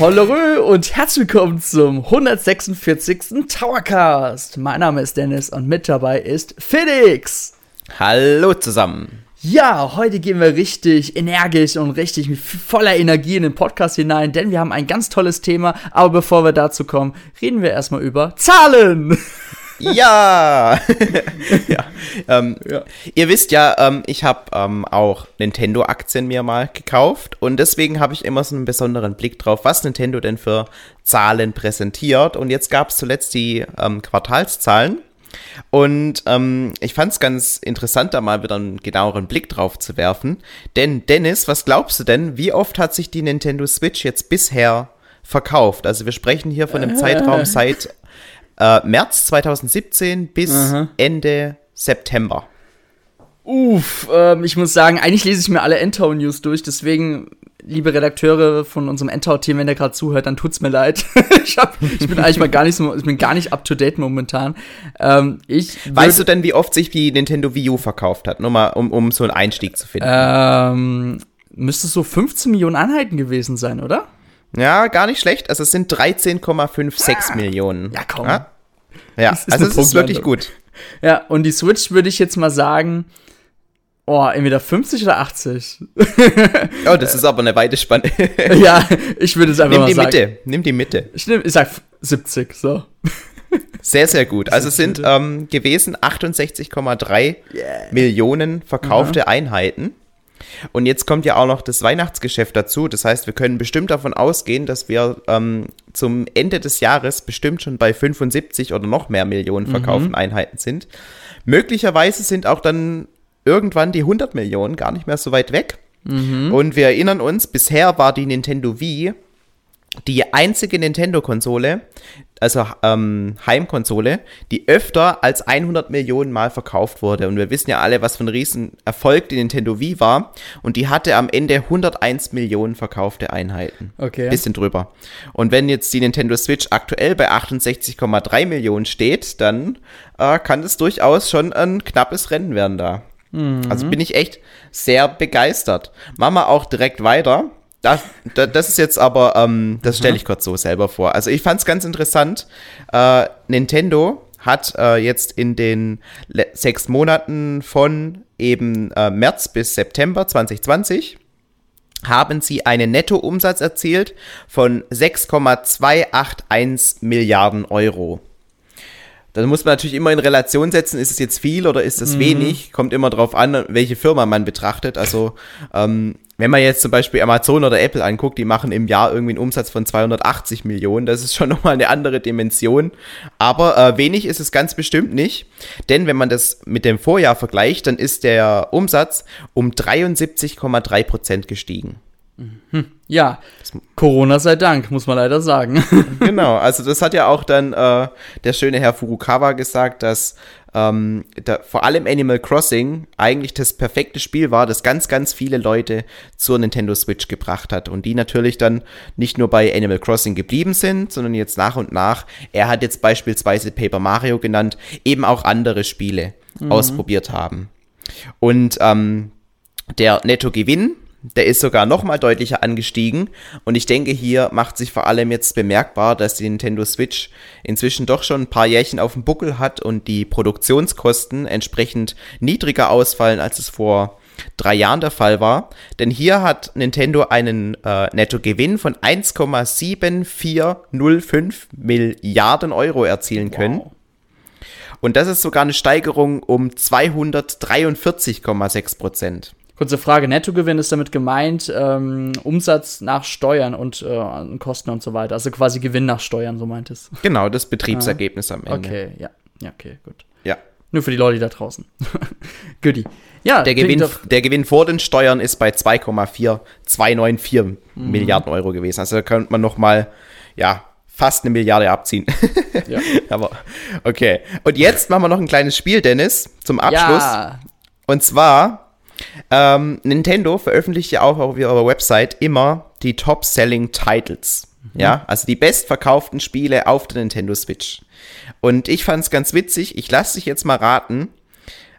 Hollerö und herzlich willkommen zum 146. Towercast. Mein Name ist Dennis und mit dabei ist Felix. Hallo zusammen. Ja, heute gehen wir richtig energisch und richtig mit voller Energie in den Podcast hinein, denn wir haben ein ganz tolles Thema. Aber bevor wir dazu kommen, reden wir erstmal über Zahlen. Ja! ja. Ähm, ja. Ihr wisst ja, ähm, ich habe ähm, auch Nintendo-Aktien mir mal gekauft und deswegen habe ich immer so einen besonderen Blick drauf, was Nintendo denn für Zahlen präsentiert. Und jetzt gab es zuletzt die ähm, Quartalszahlen. Und ähm, ich fand es ganz interessant, da mal wieder einen genaueren Blick drauf zu werfen. Denn Dennis, was glaubst du denn, wie oft hat sich die Nintendo Switch jetzt bisher verkauft? Also wir sprechen hier von einem äh. Zeitraum seit äh, März 2017 bis Aha. Ende September. Uff, ähm, ich muss sagen, eigentlich lese ich mir alle Endtown-News durch, deswegen, liebe Redakteure von unserem Endtown-Team, wenn der gerade zuhört, dann tut's mir leid. ich, hab, ich bin eigentlich mal gar nicht so, ich bin gar nicht up to date momentan. Ähm, ich weißt du denn, wie oft sich die Nintendo Wii U verkauft hat? Nur mal, um, um so einen Einstieg zu finden. Ähm, müsste so 15 Millionen Einheiten gewesen sein, oder? Ja, gar nicht schlecht. Also es sind 13,56 ah, Millionen. Ja, komm. Ja, ja ist also es ist wirklich gut. Ja, und die Switch würde ich jetzt mal sagen, oh, entweder 50 oder 80. oh, das ist aber eine weite Spanne. ja, ich würde es einfach Nimm mal die sagen. Mitte, nimm die Mitte. Ich, nehm, ich sag 70, so. Sehr, sehr gut. Also es sind ähm, gewesen 68,3 yeah. Millionen verkaufte Aha. Einheiten. Und jetzt kommt ja auch noch das Weihnachtsgeschäft dazu. Das heißt, wir können bestimmt davon ausgehen, dass wir ähm, zum Ende des Jahres bestimmt schon bei 75 oder noch mehr Millionen mhm. verkauften mhm. Einheiten sind. Möglicherweise sind auch dann irgendwann die 100 Millionen gar nicht mehr so weit weg. Mhm. Und wir erinnern uns, bisher war die Nintendo Wii die einzige Nintendo-Konsole, also ähm, Heimkonsole, die öfter als 100 Millionen Mal verkauft wurde. Und wir wissen ja alle, was für ein Riesenerfolg die Nintendo Wii war. Und die hatte am Ende 101 Millionen verkaufte Einheiten. Okay. Bisschen drüber. Und wenn jetzt die Nintendo Switch aktuell bei 68,3 Millionen steht, dann äh, kann das durchaus schon ein knappes Rennen werden da. Mhm. Also bin ich echt sehr begeistert. Machen wir auch direkt weiter das, das ist jetzt aber, ähm, das stelle ich kurz so selber vor. Also ich fand es ganz interessant. Äh, Nintendo hat äh, jetzt in den sechs Monaten von eben äh, März bis September 2020 haben sie einen Nettoumsatz erzielt von 6,281 Milliarden Euro. Dann muss man natürlich immer in Relation setzen, ist es jetzt viel oder ist es mhm. wenig? Kommt immer drauf an, welche Firma man betrachtet. Also ähm, wenn man jetzt zum Beispiel Amazon oder Apple anguckt, die machen im Jahr irgendwie einen Umsatz von 280 Millionen. Das ist schon nochmal eine andere Dimension. Aber äh, wenig ist es ganz bestimmt nicht. Denn wenn man das mit dem Vorjahr vergleicht, dann ist der Umsatz um 73,3 Prozent gestiegen. Hm. Ja, Corona sei Dank, muss man leider sagen. genau, also das hat ja auch dann äh, der schöne Herr Furukawa gesagt, dass ähm, da, vor allem Animal Crossing eigentlich das perfekte Spiel war, das ganz, ganz viele Leute zur Nintendo Switch gebracht hat. Und die natürlich dann nicht nur bei Animal Crossing geblieben sind, sondern jetzt nach und nach, er hat jetzt beispielsweise Paper Mario genannt, eben auch andere Spiele mhm. ausprobiert haben. Und ähm, der Nettogewinn der ist sogar noch mal deutlicher angestiegen. Und ich denke, hier macht sich vor allem jetzt bemerkbar, dass die Nintendo Switch inzwischen doch schon ein paar Jährchen auf dem Buckel hat und die Produktionskosten entsprechend niedriger ausfallen, als es vor drei Jahren der Fall war. Denn hier hat Nintendo einen äh, Nettogewinn von 1,7405 Milliarden Euro erzielen können. Wow. Und das ist sogar eine Steigerung um 243,6 Prozent. Kurze Frage, Nettogewinn ist damit gemeint, ähm, Umsatz nach Steuern und äh, Kosten und so weiter. Also quasi Gewinn nach Steuern, so meint es. Genau, das Betriebsergebnis ah. am Ende. Okay, ja. Ja, okay, gut. Ja. Nur für die Leute da draußen. Goodie. Ja, der Gewinn, der Gewinn vor den Steuern ist bei 2,4294 mhm. Milliarden Euro gewesen. Also da könnte man noch mal, ja, fast eine Milliarde abziehen. ja. Aber okay. Und jetzt machen wir noch ein kleines Spiel, Dennis, zum Abschluss. Ja. Und zwar ähm, Nintendo veröffentlicht ja auch auf ihrer Website immer die Top-Selling Titles. Mhm. Ja, also die bestverkauften Spiele auf der Nintendo Switch. Und ich fand es ganz witzig. Ich lasse dich jetzt mal raten,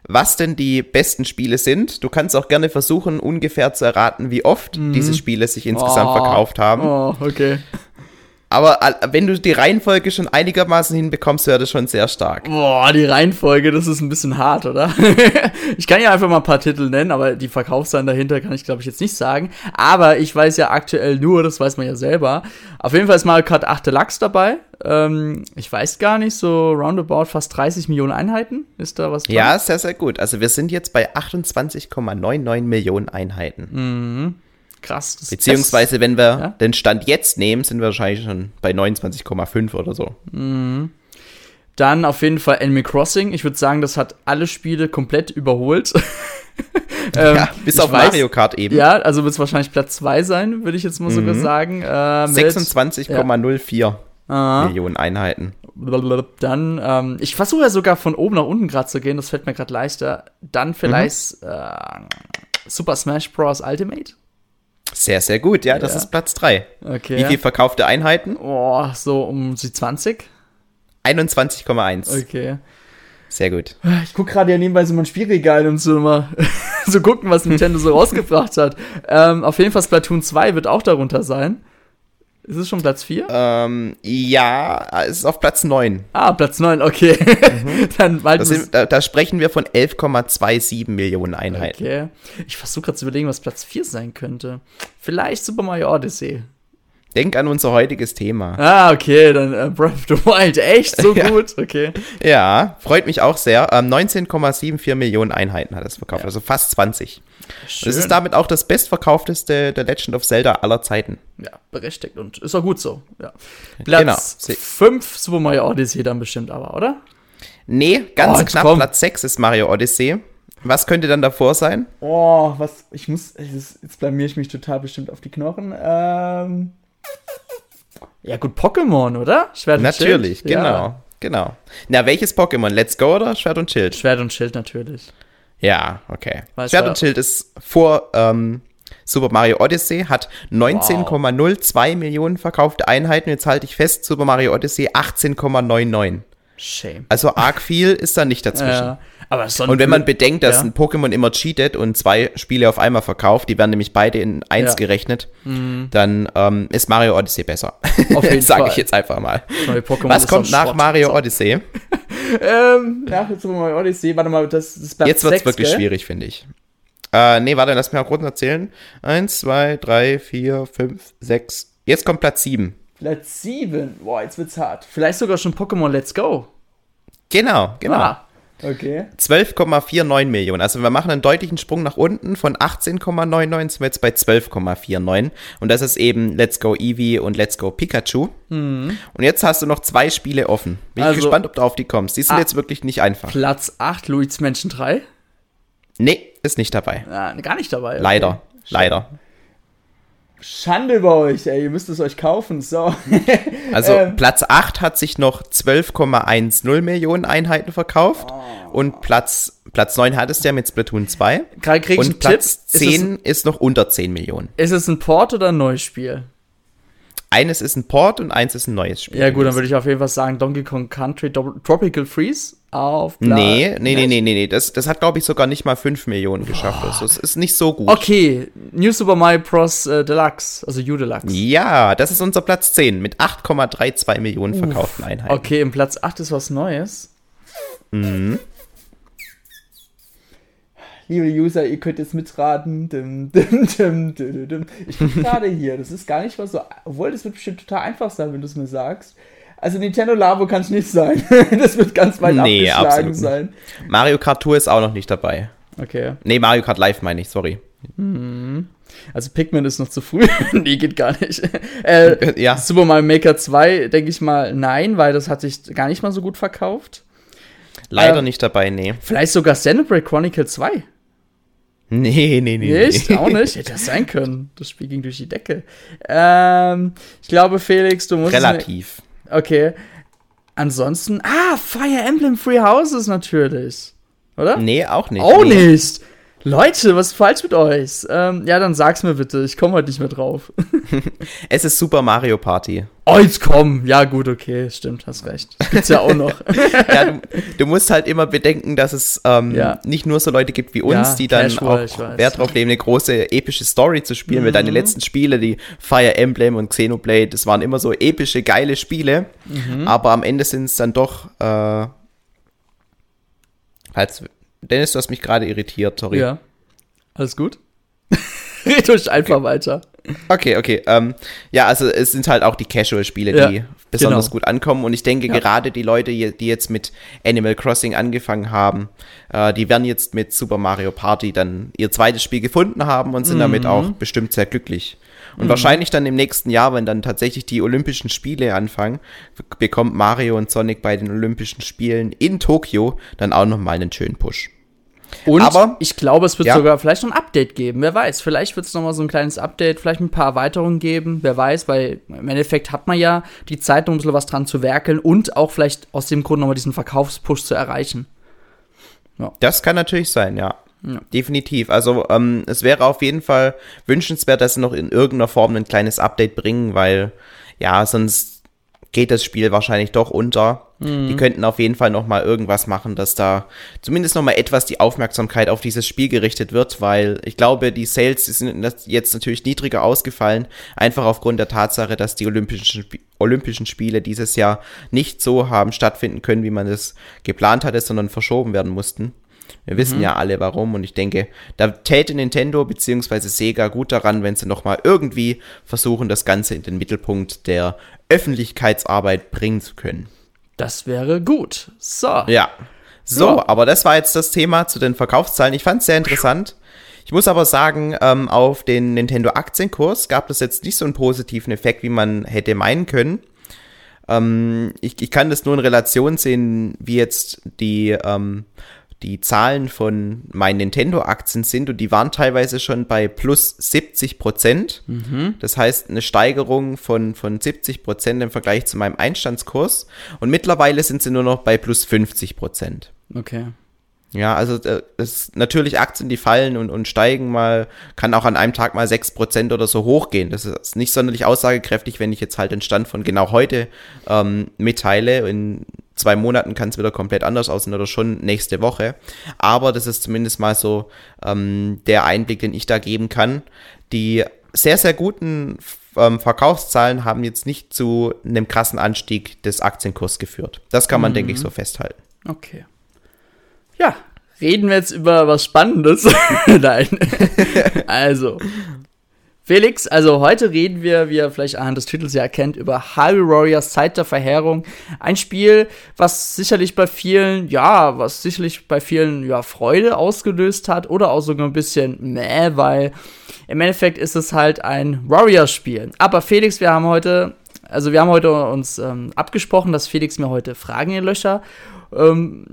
was denn die besten Spiele sind. Du kannst auch gerne versuchen, ungefähr zu erraten, wie oft mhm. diese Spiele sich insgesamt oh. verkauft haben. Oh, okay. Aber wenn du die Reihenfolge schon einigermaßen hinbekommst, wäre das schon sehr stark. Boah, die Reihenfolge, das ist ein bisschen hart, oder? ich kann ja einfach mal ein paar Titel nennen, aber die Verkaufszahlen dahinter kann ich, glaube ich, jetzt nicht sagen. Aber ich weiß ja aktuell nur, das weiß man ja selber. Auf jeden Fall ist Mario Kart 8 Deluxe dabei. Ähm, ich weiß gar nicht, so roundabout fast 30 Millionen Einheiten. Ist da was dran? Ja, sehr, sehr gut. Also wir sind jetzt bei 28,99 Millionen Einheiten. Krass. Das Beziehungsweise, wenn wir Ja. den Stand jetzt nehmen, sind wir wahrscheinlich schon bei 29,5 oder so. Dann auf jeden Fall Animal Crossing. Ich würde sagen, das hat alle Spiele komplett überholt. Ähm, ja, bis auf weiß- Mario Kart eben. Ja, also wird es wahrscheinlich Platz 2 sein, würde ich jetzt mal sogar sagen. Äh, mit- 26,04 Ah. Millionen Einheiten. Dann, ähm, ich versuche ja sogar von oben nach unten gerade zu gehen, das fällt mir gerade leichter. Dann vielleicht äh, Super Smash Bros. Ultimate. Sehr, sehr gut. Ja, das Ja. ist Platz 3. Okay. Wie viel verkaufte Einheiten? Oh, so um die 20. 21,1. Okay. Sehr gut. Ich gucke gerade ja nebenbei so mein Spielregal, um so mal so gucken, was Nintendo so rausgebracht hat. Ähm, auf jeden Fall Splatoon 2 wird auch darunter sein. Ist es schon Platz 4? Ähm, ja, es ist auf Platz 9. Ah, Platz 9, okay. Dann weil Das sind, da, da sprechen wir von 11,27 Millionen Einheiten. Okay. Ich versuche gerade zu überlegen, was Platz 4 sein könnte. Vielleicht Super Mario Odyssey. Denk an unser heutiges Thema. Ah, okay, dann äh, Breath of the Wild. Echt? So Ja. gut? Okay. Ja, freut mich auch sehr. Ähm, 19,74 Millionen Einheiten hat es verkauft, Ja. also fast 20. Schön. Das ist damit auch das bestverkaufteste der Legend of Zelda aller Zeiten. ja, berechtigt und ist auch gut so. Ja. Genau. Platz Se- 5 Super Mario Odyssey dann bestimmt aber, oder? Nee, ganz Oh, knapp komm. Platz 6 ist Mario Odyssey. Was könnte dann davor sein? Oh, was, ich muss, jetzt jetzt blamier ich mich total bestimmt auf die Knochen. Ähm, ja gut, Pokémon, oder? Schwert und Natürlich, Schild? genau. Ja. Genau. Na, welches Pokémon? Let's Go oder Schwert und Schild? Schwert und Schild natürlich. Ja, okay. Weil es Schwert und Schild ist vor ähm, Super Mario Odyssey, hat 19,02 Millionen verkaufte Einheiten. Jetzt halte ich fest, Super Mario Odyssey 18,99. Shame. Also arg viel ist da nicht dazwischen. Ja, aber Und wenn man bedenkt, dass ja. ein Pokémon immer cheatet und zwei Spiele auf einmal verkauft, die werden nämlich beide in eins Ja. Mhm. gerechnet, dann ähm, ist Mario Odyssey besser. Auf jeden Sage Fall. ich jetzt einfach mal. Was kommt nach Schrott. Mario. Odyssey? Ähm, nach Mario Odyssey, warte mal, das ist Platz Jetzt wird's 6, wirklich gell? schwierig, finde ich. Äh, nee, warte, lass mich mal kurz erzählen. Eins, zwei, drei, vier, fünf, sechs. Jetzt kommt Platz sieben. Platz 7. Boah, jetzt wird's hart. Vielleicht sogar schon Pokémon Let's Go. Genau, genau. Ah, okay. 12,49 Millionen. Also wir machen einen deutlichen Sprung nach unten. Von 18,99 sind wir jetzt bei 12,49. Und das ist eben Let's Go Eevee und Let's Go Pikachu. Und jetzt hast du noch zwei Spiele offen. Bin Also- ich gespannt, ob du auf die kommst. Die sind Ah. jetzt wirklich nicht einfach. Platz 8, Luigi's Mansion 3. Nee, ist nicht dabei. Ah, gar nicht dabei. okay. Leider. Leider. Schande bei euch, ey. Ihr müsst es euch kaufen. So. Also Ähm. Platz 8 hat sich noch 12,10 Millionen Einheiten verkauft. Oh. Und Platz, Platz 9 hattest du ja mit Splatoon 2. Gerade krieg ich einen Und Platz Tipp. Ist es, 10 ist noch unter 10 Millionen. ist es ein Port oder ein neues Spiel? Eines ist ein Port und eins ist ein neues Spiel. Ja, gut, dann würde ich auf jeden Fall sagen Donkey Kong Country Do Tropical Freeze auf Platz. Nee, nee, nee, nee, nee, nee. Das, das hat, glaube ich, sogar nicht mal 5 Millionen geschafft. Also, es ist nicht so gut. Okay, New Super Mario Bros. Äh, Deluxe, also U Deluxe. Ja, das ist unser Platz 10 mit 8,32 Millionen verkauften Einheiten. Okay, im Platz 8 ist was Neues. Mhm. Liebe User, ihr könnt jetzt mitraten. Dim, dim, dim. Ich bin gerade hier. Das ist gar nicht mal so. Obwohl, das wird bestimmt total einfach sein, wenn du es mir sagst. Also Nintendo Labo kann es nicht sein. das wird ganz weit Nee, abgeschlagen absolut sein. Mario Kart Tour ist auch noch nicht dabei. Okay. Nee, Mario Kart Live meine ich, sorry. Also Pikmin ist noch zu früh. nee, geht gar nicht. Äh, Ja. Super Mario Maker 2, denke ich mal, nein, weil das hat sich gar nicht mal so gut verkauft. Leider Ähm, nicht dabei, nee. Vielleicht sogar Xenoblade Chronicle 2. Nee, nee, nee. Nicht? nee. Auch nicht? Hätte das sein können. Das Spiel ging durch die Decke. Ähm, ich glaube, Felix, du musst. Relativ. Mir, okay. Ansonsten. Ah, Fire Emblem Free Houses natürlich. Oder? Nee, auch nicht. Auch nee. nicht. Leute, was ist falsch mit euch? Ähm, ja, dann sag's mir bitte. Ich komme heute nicht mehr drauf. es ist Super Mario Party. Oh, jetzt komm. Ja, gut, okay. Stimmt, hast recht. Gibt's ja auch noch. ja, du, du, musst halt immer bedenken, dass es ähm, ja. nicht nur so Leute gibt wie uns, ja, die dann Casual, auch Wert drauf legen, eine große epische Story zu spielen, mhm. weil deine letzten Spiele, die Fire Emblem und Xenoblade, das waren immer so epische, geile Spiele. Mhm. Aber am Ende sind es dann doch, äh, als Dennis, du hast mich gerade irritiert, sorry. Ja. Alles gut? Red euch einfach okay. weiter. Okay, okay. Ähm, ja, also es sind halt auch die Casual-Spiele, ja, die besonders genau. gut ankommen. Und ich denke, ja. gerade die Leute, die jetzt mit Animal Crossing angefangen haben, äh, die werden jetzt mit Super Mario Party dann ihr zweites Spiel gefunden haben und sind mhm. damit auch bestimmt sehr glücklich. Und mhm. wahrscheinlich dann im nächsten Jahr, wenn dann tatsächlich die Olympischen Spiele anfangen, bekommt Mario und Sonic bei den Olympischen Spielen in Tokio dann auch nochmal einen schönen Push. Und Aber, ich glaube, es wird ja. sogar vielleicht noch ein Update geben. Wer weiß, vielleicht wird es nochmal so ein kleines Update, vielleicht ein paar Erweiterungen geben. Wer weiß, weil im Endeffekt hat man ja die Zeit, um bisschen was dran zu werkeln und auch vielleicht aus dem Grund nochmal diesen Verkaufspush zu erreichen. Ja. Das kann natürlich sein, ja. Ja. Definitiv. Also ähm, es wäre auf jeden Fall wünschenswert, dass sie noch in irgendeiner Form ein kleines Update bringen, weil ja, sonst geht das Spiel wahrscheinlich doch unter. Mhm. Die könnten auf jeden Fall noch mal irgendwas machen, dass da zumindest noch mal etwas die Aufmerksamkeit auf dieses Spiel gerichtet wird, weil ich glaube, die Sales die sind jetzt natürlich niedriger ausgefallen, einfach aufgrund der Tatsache, dass die Olympischen, Olympischen Spiele dieses Jahr nicht so haben stattfinden können, wie man es geplant hatte, sondern verschoben werden mussten. Wir wissen mhm. ja alle warum und ich denke, da täte Nintendo bzw. Sega gut daran, wenn sie nochmal irgendwie versuchen, das Ganze in den Mittelpunkt der Öffentlichkeitsarbeit bringen zu können. Das wäre gut. So. Ja. So, ja. aber das war jetzt das Thema zu den Verkaufszahlen. Ich fand es sehr interessant. Ich muss aber sagen, ähm, auf den Nintendo Aktienkurs gab es jetzt nicht so einen positiven Effekt, wie man hätte meinen können. Ähm, ich, ich kann das nur in Relation sehen, wie jetzt die ähm, die Zahlen von meinen Nintendo-Aktien sind und die waren teilweise schon bei plus 70 Prozent. Mhm. Das heißt, eine Steigerung von, von 70 Prozent im Vergleich zu meinem Einstandskurs. Und mittlerweile sind sie nur noch bei plus 50 Prozent. Okay. Ja, also äh, es natürlich Aktien, die fallen und, und steigen mal, kann auch an einem Tag mal 6% oder so hochgehen. Das ist nicht sonderlich aussagekräftig, wenn ich jetzt halt den Stand von genau heute ähm, mitteile. In zwei Monaten kann es wieder komplett anders aussehen oder schon nächste Woche. Aber das ist zumindest mal so ähm, der Einblick, den ich da geben kann. Die sehr, sehr guten ähm, Verkaufszahlen haben jetzt nicht zu einem krassen Anstieg des Aktienkurses geführt. Das kann man, mhm. denke ich, so festhalten. Okay. Ja, reden wir jetzt über was Spannendes. Nein. also, Felix, also heute reden wir, wie ihr vielleicht anhand des Titels ja erkennt, über Hyrule Warriors Zeit der Verheerung. Ein Spiel, was sicherlich bei vielen, ja, was sicherlich bei vielen, ja, Freude ausgelöst hat oder auch sogar ein bisschen meh, weil im Endeffekt ist es halt ein Warriors-Spiel. Aber Felix, wir haben heute, also wir haben heute uns ähm, abgesprochen, dass Felix mir heute Fragen in Löcher ähm,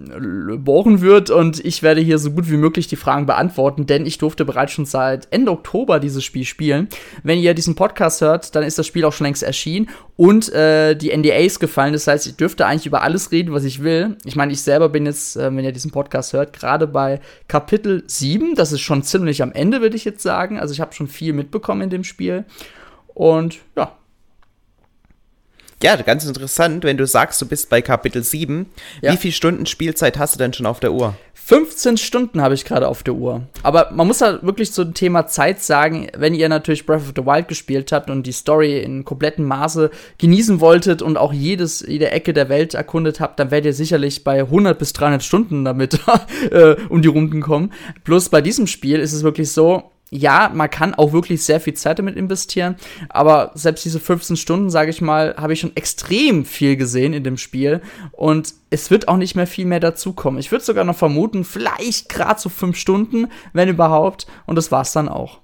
bohren wird und ich werde hier so gut wie möglich die Fragen beantworten, denn ich durfte bereits schon seit Ende Oktober dieses Spiel spielen. Wenn ihr diesen Podcast hört, dann ist das Spiel auch schon längst erschienen und äh, die NDAs gefallen. Das heißt, ich dürfte eigentlich über alles reden, was ich will. Ich meine, ich selber bin jetzt, äh, wenn ihr diesen Podcast hört, gerade bei Kapitel 7. Das ist schon ziemlich am Ende, würde ich jetzt sagen. Also ich habe schon viel mitbekommen in dem Spiel. Und ja, ja, ganz interessant, wenn du sagst, du bist bei Kapitel 7. Ja. Wie viele Stunden Spielzeit hast du denn schon auf der Uhr? 15 Stunden habe ich gerade auf der Uhr. Aber man muss halt wirklich zum Thema Zeit sagen, wenn ihr natürlich Breath of the Wild gespielt habt und die Story in komplettem Maße genießen wolltet und auch jedes, jede Ecke der Welt erkundet habt, dann werdet ihr sicherlich bei 100 bis 300 Stunden damit äh, um die Runden kommen. Plus bei diesem Spiel ist es wirklich so, ja, man kann auch wirklich sehr viel Zeit damit investieren, aber selbst diese 15 Stunden, sage ich mal, habe ich schon extrem viel gesehen in dem Spiel und es wird auch nicht mehr viel mehr dazukommen. Ich würde sogar noch vermuten, vielleicht gerade so 5 Stunden, wenn überhaupt, und das war's dann auch.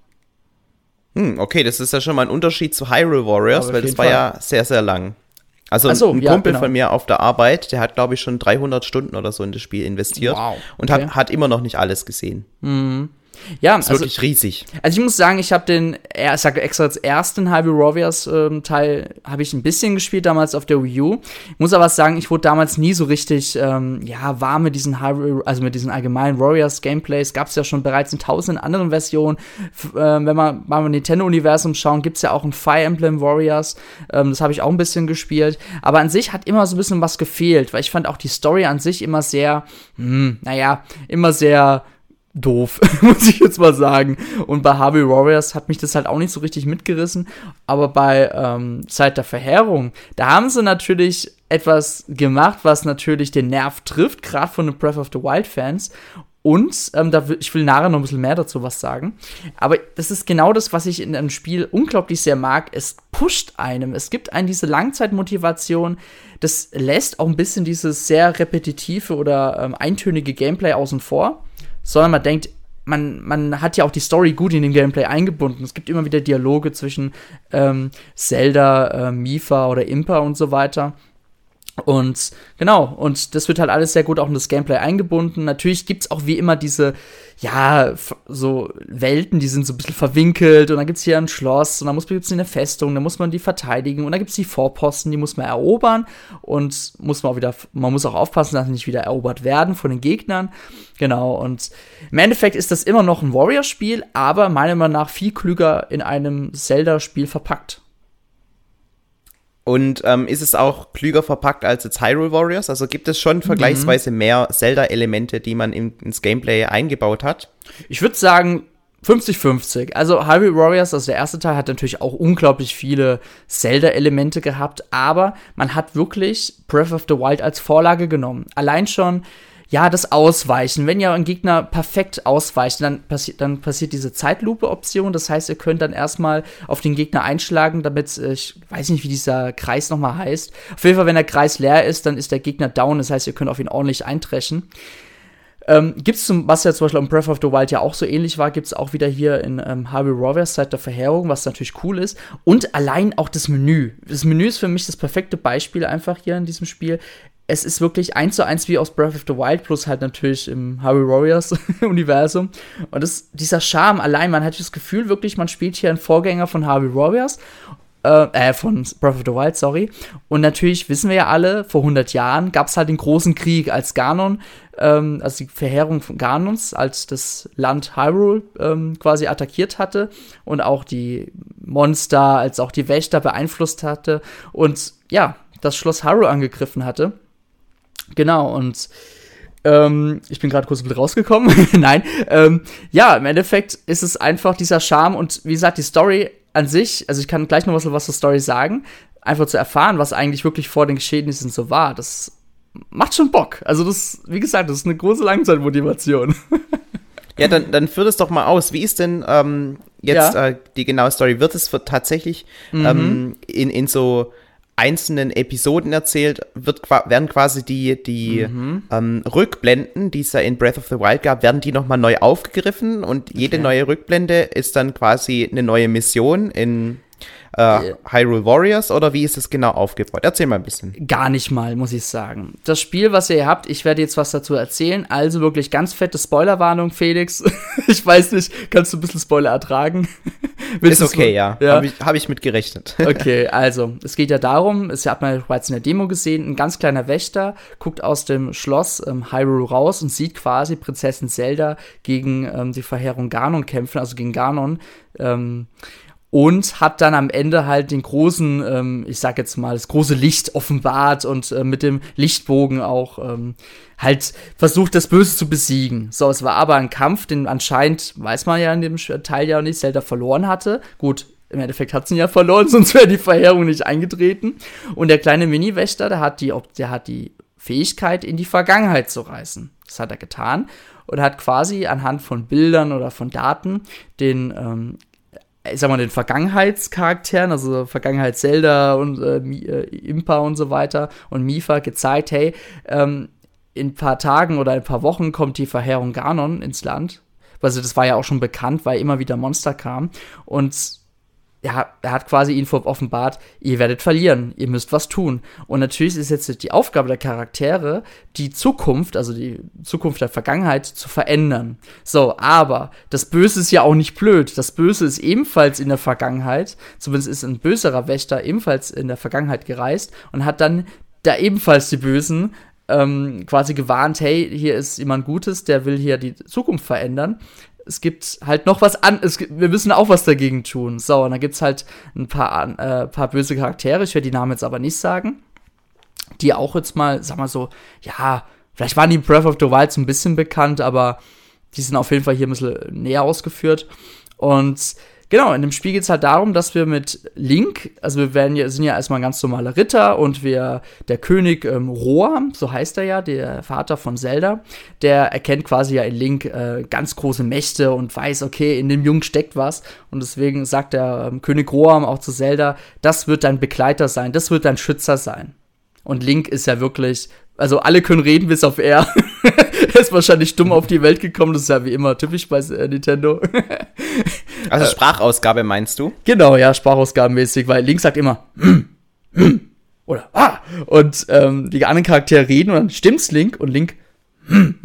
Hm, okay, das ist ja schon mal ein Unterschied zu Hyrule Warriors, weil das war Fall. ja sehr, sehr lang. Also so, ein Kumpel ja, genau. von mir auf der Arbeit, der hat, glaube ich, schon 300 Stunden oder so in das Spiel investiert wow, okay. und hat, hat immer noch nicht alles gesehen. Mhm. Ja, ist also, wirklich riesig. Also ich muss sagen, ich habe den, ich sage extra als ersten Hyrule Warriors ähm, Teil habe ich ein bisschen gespielt damals auf der Wii U. Ich muss aber sagen, ich wurde damals nie so richtig ähm, ja warm mit diesen Hyrule, also mit diesen allgemeinen Warriors Gameplays. Gab es ja schon bereits in tausenden anderen Versionen. F äh, wenn man mal im Nintendo Universum schauen, gibt es ja auch ein Fire Emblem Warriors. Ähm, das habe ich auch ein bisschen gespielt. Aber an sich hat immer so ein bisschen was gefehlt, weil ich fand auch die Story an sich immer sehr, hm, naja, immer sehr doof, muss ich jetzt mal sagen. Und bei Harvey Warriors hat mich das halt auch nicht so richtig mitgerissen. Aber bei ähm, Zeit der Verheerung, da haben sie natürlich etwas gemacht, was natürlich den Nerv trifft, gerade von den Breath of the Wild Fans. Und ähm, da ich will nachher noch ein bisschen mehr dazu was sagen. Aber das ist genau das, was ich in einem Spiel unglaublich sehr mag. Es pusht einem. Es gibt einem diese Langzeitmotivation. Das lässt auch ein bisschen dieses sehr repetitive oder ähm, eintönige Gameplay außen vor sondern man denkt, man, man hat ja auch die Story gut in den Gameplay eingebunden. Es gibt immer wieder Dialoge zwischen ähm, Zelda, äh, Mifa oder Impa und so weiter. Und genau, und das wird halt alles sehr gut auch in das Gameplay eingebunden. Natürlich gibt's auch wie immer diese, ja, so Welten, die sind so ein bisschen verwinkelt und dann gibt's hier ein Schloss und dann muss, gibt's eine Festung, dann muss man die verteidigen und dann gibt's die Vorposten, die muss man erobern und muss man auch wieder, man muss auch aufpassen, dass sie nicht wieder erobert werden von den Gegnern. Genau, und im Endeffekt ist das immer noch ein Warrior-Spiel, aber meiner Meinung nach viel klüger in einem Zelda-Spiel verpackt. Und ähm, ist es auch klüger verpackt als jetzt Hyrule Warriors? Also gibt es schon vergleichsweise mhm. mehr Zelda-Elemente, die man in, ins Gameplay eingebaut hat? Ich würde sagen 50-50. Also Hyrule Warriors, also der erste Teil, hat natürlich auch unglaublich viele Zelda-Elemente gehabt, aber man hat wirklich Breath of the Wild als Vorlage genommen. Allein schon ja, das Ausweichen. Wenn ihr ein Gegner perfekt ausweicht, dann, passi dann passiert diese Zeitlupe-Option. Das heißt, ihr könnt dann erstmal auf den Gegner einschlagen, damit, äh, ich weiß nicht, wie dieser Kreis nochmal heißt. Auf jeden Fall, wenn der Kreis leer ist, dann ist der Gegner down. Das heißt, ihr könnt auf ihn ordentlich eintreschen. Ähm, gibt es was ja zum Beispiel im Breath of the Wild ja auch so ähnlich war, gibt es auch wieder hier in ähm, Harvey Warriors Zeit der Verheerung, was natürlich cool ist. Und allein auch das Menü. Das Menü ist für mich das perfekte Beispiel einfach hier in diesem Spiel es ist wirklich eins zu eins wie aus Breath of the Wild, plus halt natürlich im Harry Warriors Universum. Und das, dieser Charme allein, man hat das Gefühl wirklich, man spielt hier einen Vorgänger von Harvey Warriors, äh, äh, von Breath of the Wild, sorry. Und natürlich wissen wir ja alle, vor 100 Jahren gab es halt den großen Krieg, als Ganon, ähm, also die Verheerung von Ganons, als das Land Hyrule ähm, quasi attackiert hatte und auch die Monster, als auch die Wächter beeinflusst hatte und ja, das Schloss Hyrule angegriffen hatte. Genau, und ähm, ich bin gerade kurz ein bisschen rausgekommen. Nein. Ähm, ja, im Endeffekt ist es einfach dieser Charme und wie gesagt, die Story an sich, also ich kann gleich noch was, was zur Story sagen, einfach zu erfahren, was eigentlich wirklich vor den Geschehnissen so war, das macht schon Bock. Also das, wie gesagt, das ist eine große Langzeitmotivation. ja, dann, dann führt es doch mal aus. Wie ist denn ähm, jetzt ja. äh, die genaue Story? Wird es tatsächlich mhm. ähm, in, in so einzelnen Episoden erzählt, wird, werden quasi die, die mhm. ähm, Rückblenden, die es ja in Breath of the Wild gab, werden die nochmal neu aufgegriffen und jede okay. neue Rückblende ist dann quasi eine neue Mission in äh, Hyrule Warriors oder wie ist es genau aufgebaut? Erzähl mal ein bisschen. Gar nicht mal, muss ich sagen. Das Spiel, was ihr habt, ich werde jetzt was dazu erzählen. Also wirklich ganz fette Spoilerwarnung, Felix. ich weiß nicht, kannst du ein bisschen Spoiler ertragen? ist okay, ja. ja. Habe ich, hab ich mit gerechnet. okay, also es geht ja darum, es hat man bereits in der Demo gesehen, ein ganz kleiner Wächter guckt aus dem Schloss ähm, Hyrule raus und sieht quasi Prinzessin Zelda gegen ähm, die Verheerung Ganon kämpfen, also gegen Ganon. Ähm, und hat dann am Ende halt den großen, ähm, ich sag jetzt mal, das große Licht offenbart und äh, mit dem Lichtbogen auch ähm, halt versucht, das Böse zu besiegen. So, es war aber ein Kampf, den anscheinend, weiß man ja in dem Teil ja nicht, Zelda verloren hatte. Gut, im Endeffekt hat sie ihn ja verloren, sonst wäre die Verheerung nicht eingetreten. Und der kleine Mini-Wächter, der hat die, der hat die Fähigkeit, in die Vergangenheit zu reisen. Das hat er getan und hat quasi anhand von Bildern oder von Daten den ähm, ich sag mal, den Vergangenheitscharakteren, also Vergangenheit Zelda und äh, äh, Impa und so weiter und Mifa gezeigt, hey, ähm, in ein paar Tagen oder ein paar Wochen kommt die Verheerung Ganon ins Land. Also das war ja auch schon bekannt, weil immer wieder Monster kamen. Und er, er hat quasi ihn offenbart, ihr werdet verlieren, ihr müsst was tun. Und natürlich ist jetzt die Aufgabe der Charaktere, die Zukunft, also die Zukunft der Vergangenheit zu verändern. So, aber das Böse ist ja auch nicht blöd. Das Böse ist ebenfalls in der Vergangenheit, zumindest ist ein böserer Wächter ebenfalls in der Vergangenheit gereist und hat dann da ebenfalls die Bösen ähm, quasi gewarnt, hey, hier ist jemand Gutes, der will hier die Zukunft verändern es gibt halt noch was an, es, wir müssen auch was dagegen tun. So, und dann gibt's halt ein paar, äh, paar böse Charaktere, ich werde die Namen jetzt aber nicht sagen, die auch jetzt mal, sag mal so, ja, vielleicht waren die Breath of the Wild so ein bisschen bekannt, aber die sind auf jeden Fall hier ein bisschen näher ausgeführt. Und Genau, in dem Spiel geht es halt darum, dass wir mit Link, also wir werden ja, sind ja erstmal ganz normale Ritter und wir, der König ähm, Roa, so heißt er ja, der Vater von Zelda, der erkennt quasi ja in Link äh, ganz große Mächte und weiß, okay, in dem Jungen steckt was. Und deswegen sagt der ähm, König Roam auch zu Zelda, das wird dein Begleiter sein, das wird dein Schützer sein. Und Link ist ja wirklich, also alle können reden bis auf er. er ist wahrscheinlich dumm auf die Welt gekommen, das ist ja wie immer typisch bei äh, Nintendo. also Sprachausgabe meinst du? Genau, ja, Sprachausgabenmäßig, weil Link sagt immer oder ah und ähm, die anderen Charaktere reden und dann stimmt's Link und Link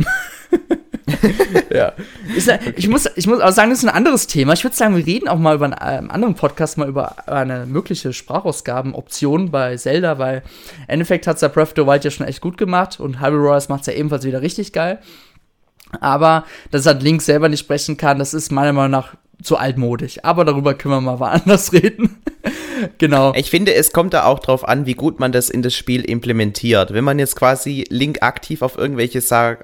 ja. Ist, ich, muss, ich muss auch sagen, das ist ein anderes Thema. Ich würde sagen, wir reden auch mal über einen, äh, anderen Podcast mal über eine mögliche Sprachausgabenoption bei Zelda, weil im Endeffekt hat es der Breath of the Wild ja schon echt gut gemacht und Hyrule Warriors macht es ja ebenfalls wieder richtig geil. Aber dass halt Link selber nicht sprechen kann, das ist meiner Meinung nach zu altmodisch. Aber darüber können wir mal woanders reden. genau. Ich finde, es kommt da auch drauf an, wie gut man das in das Spiel implementiert. Wenn man jetzt quasi Link aktiv auf irgendwelche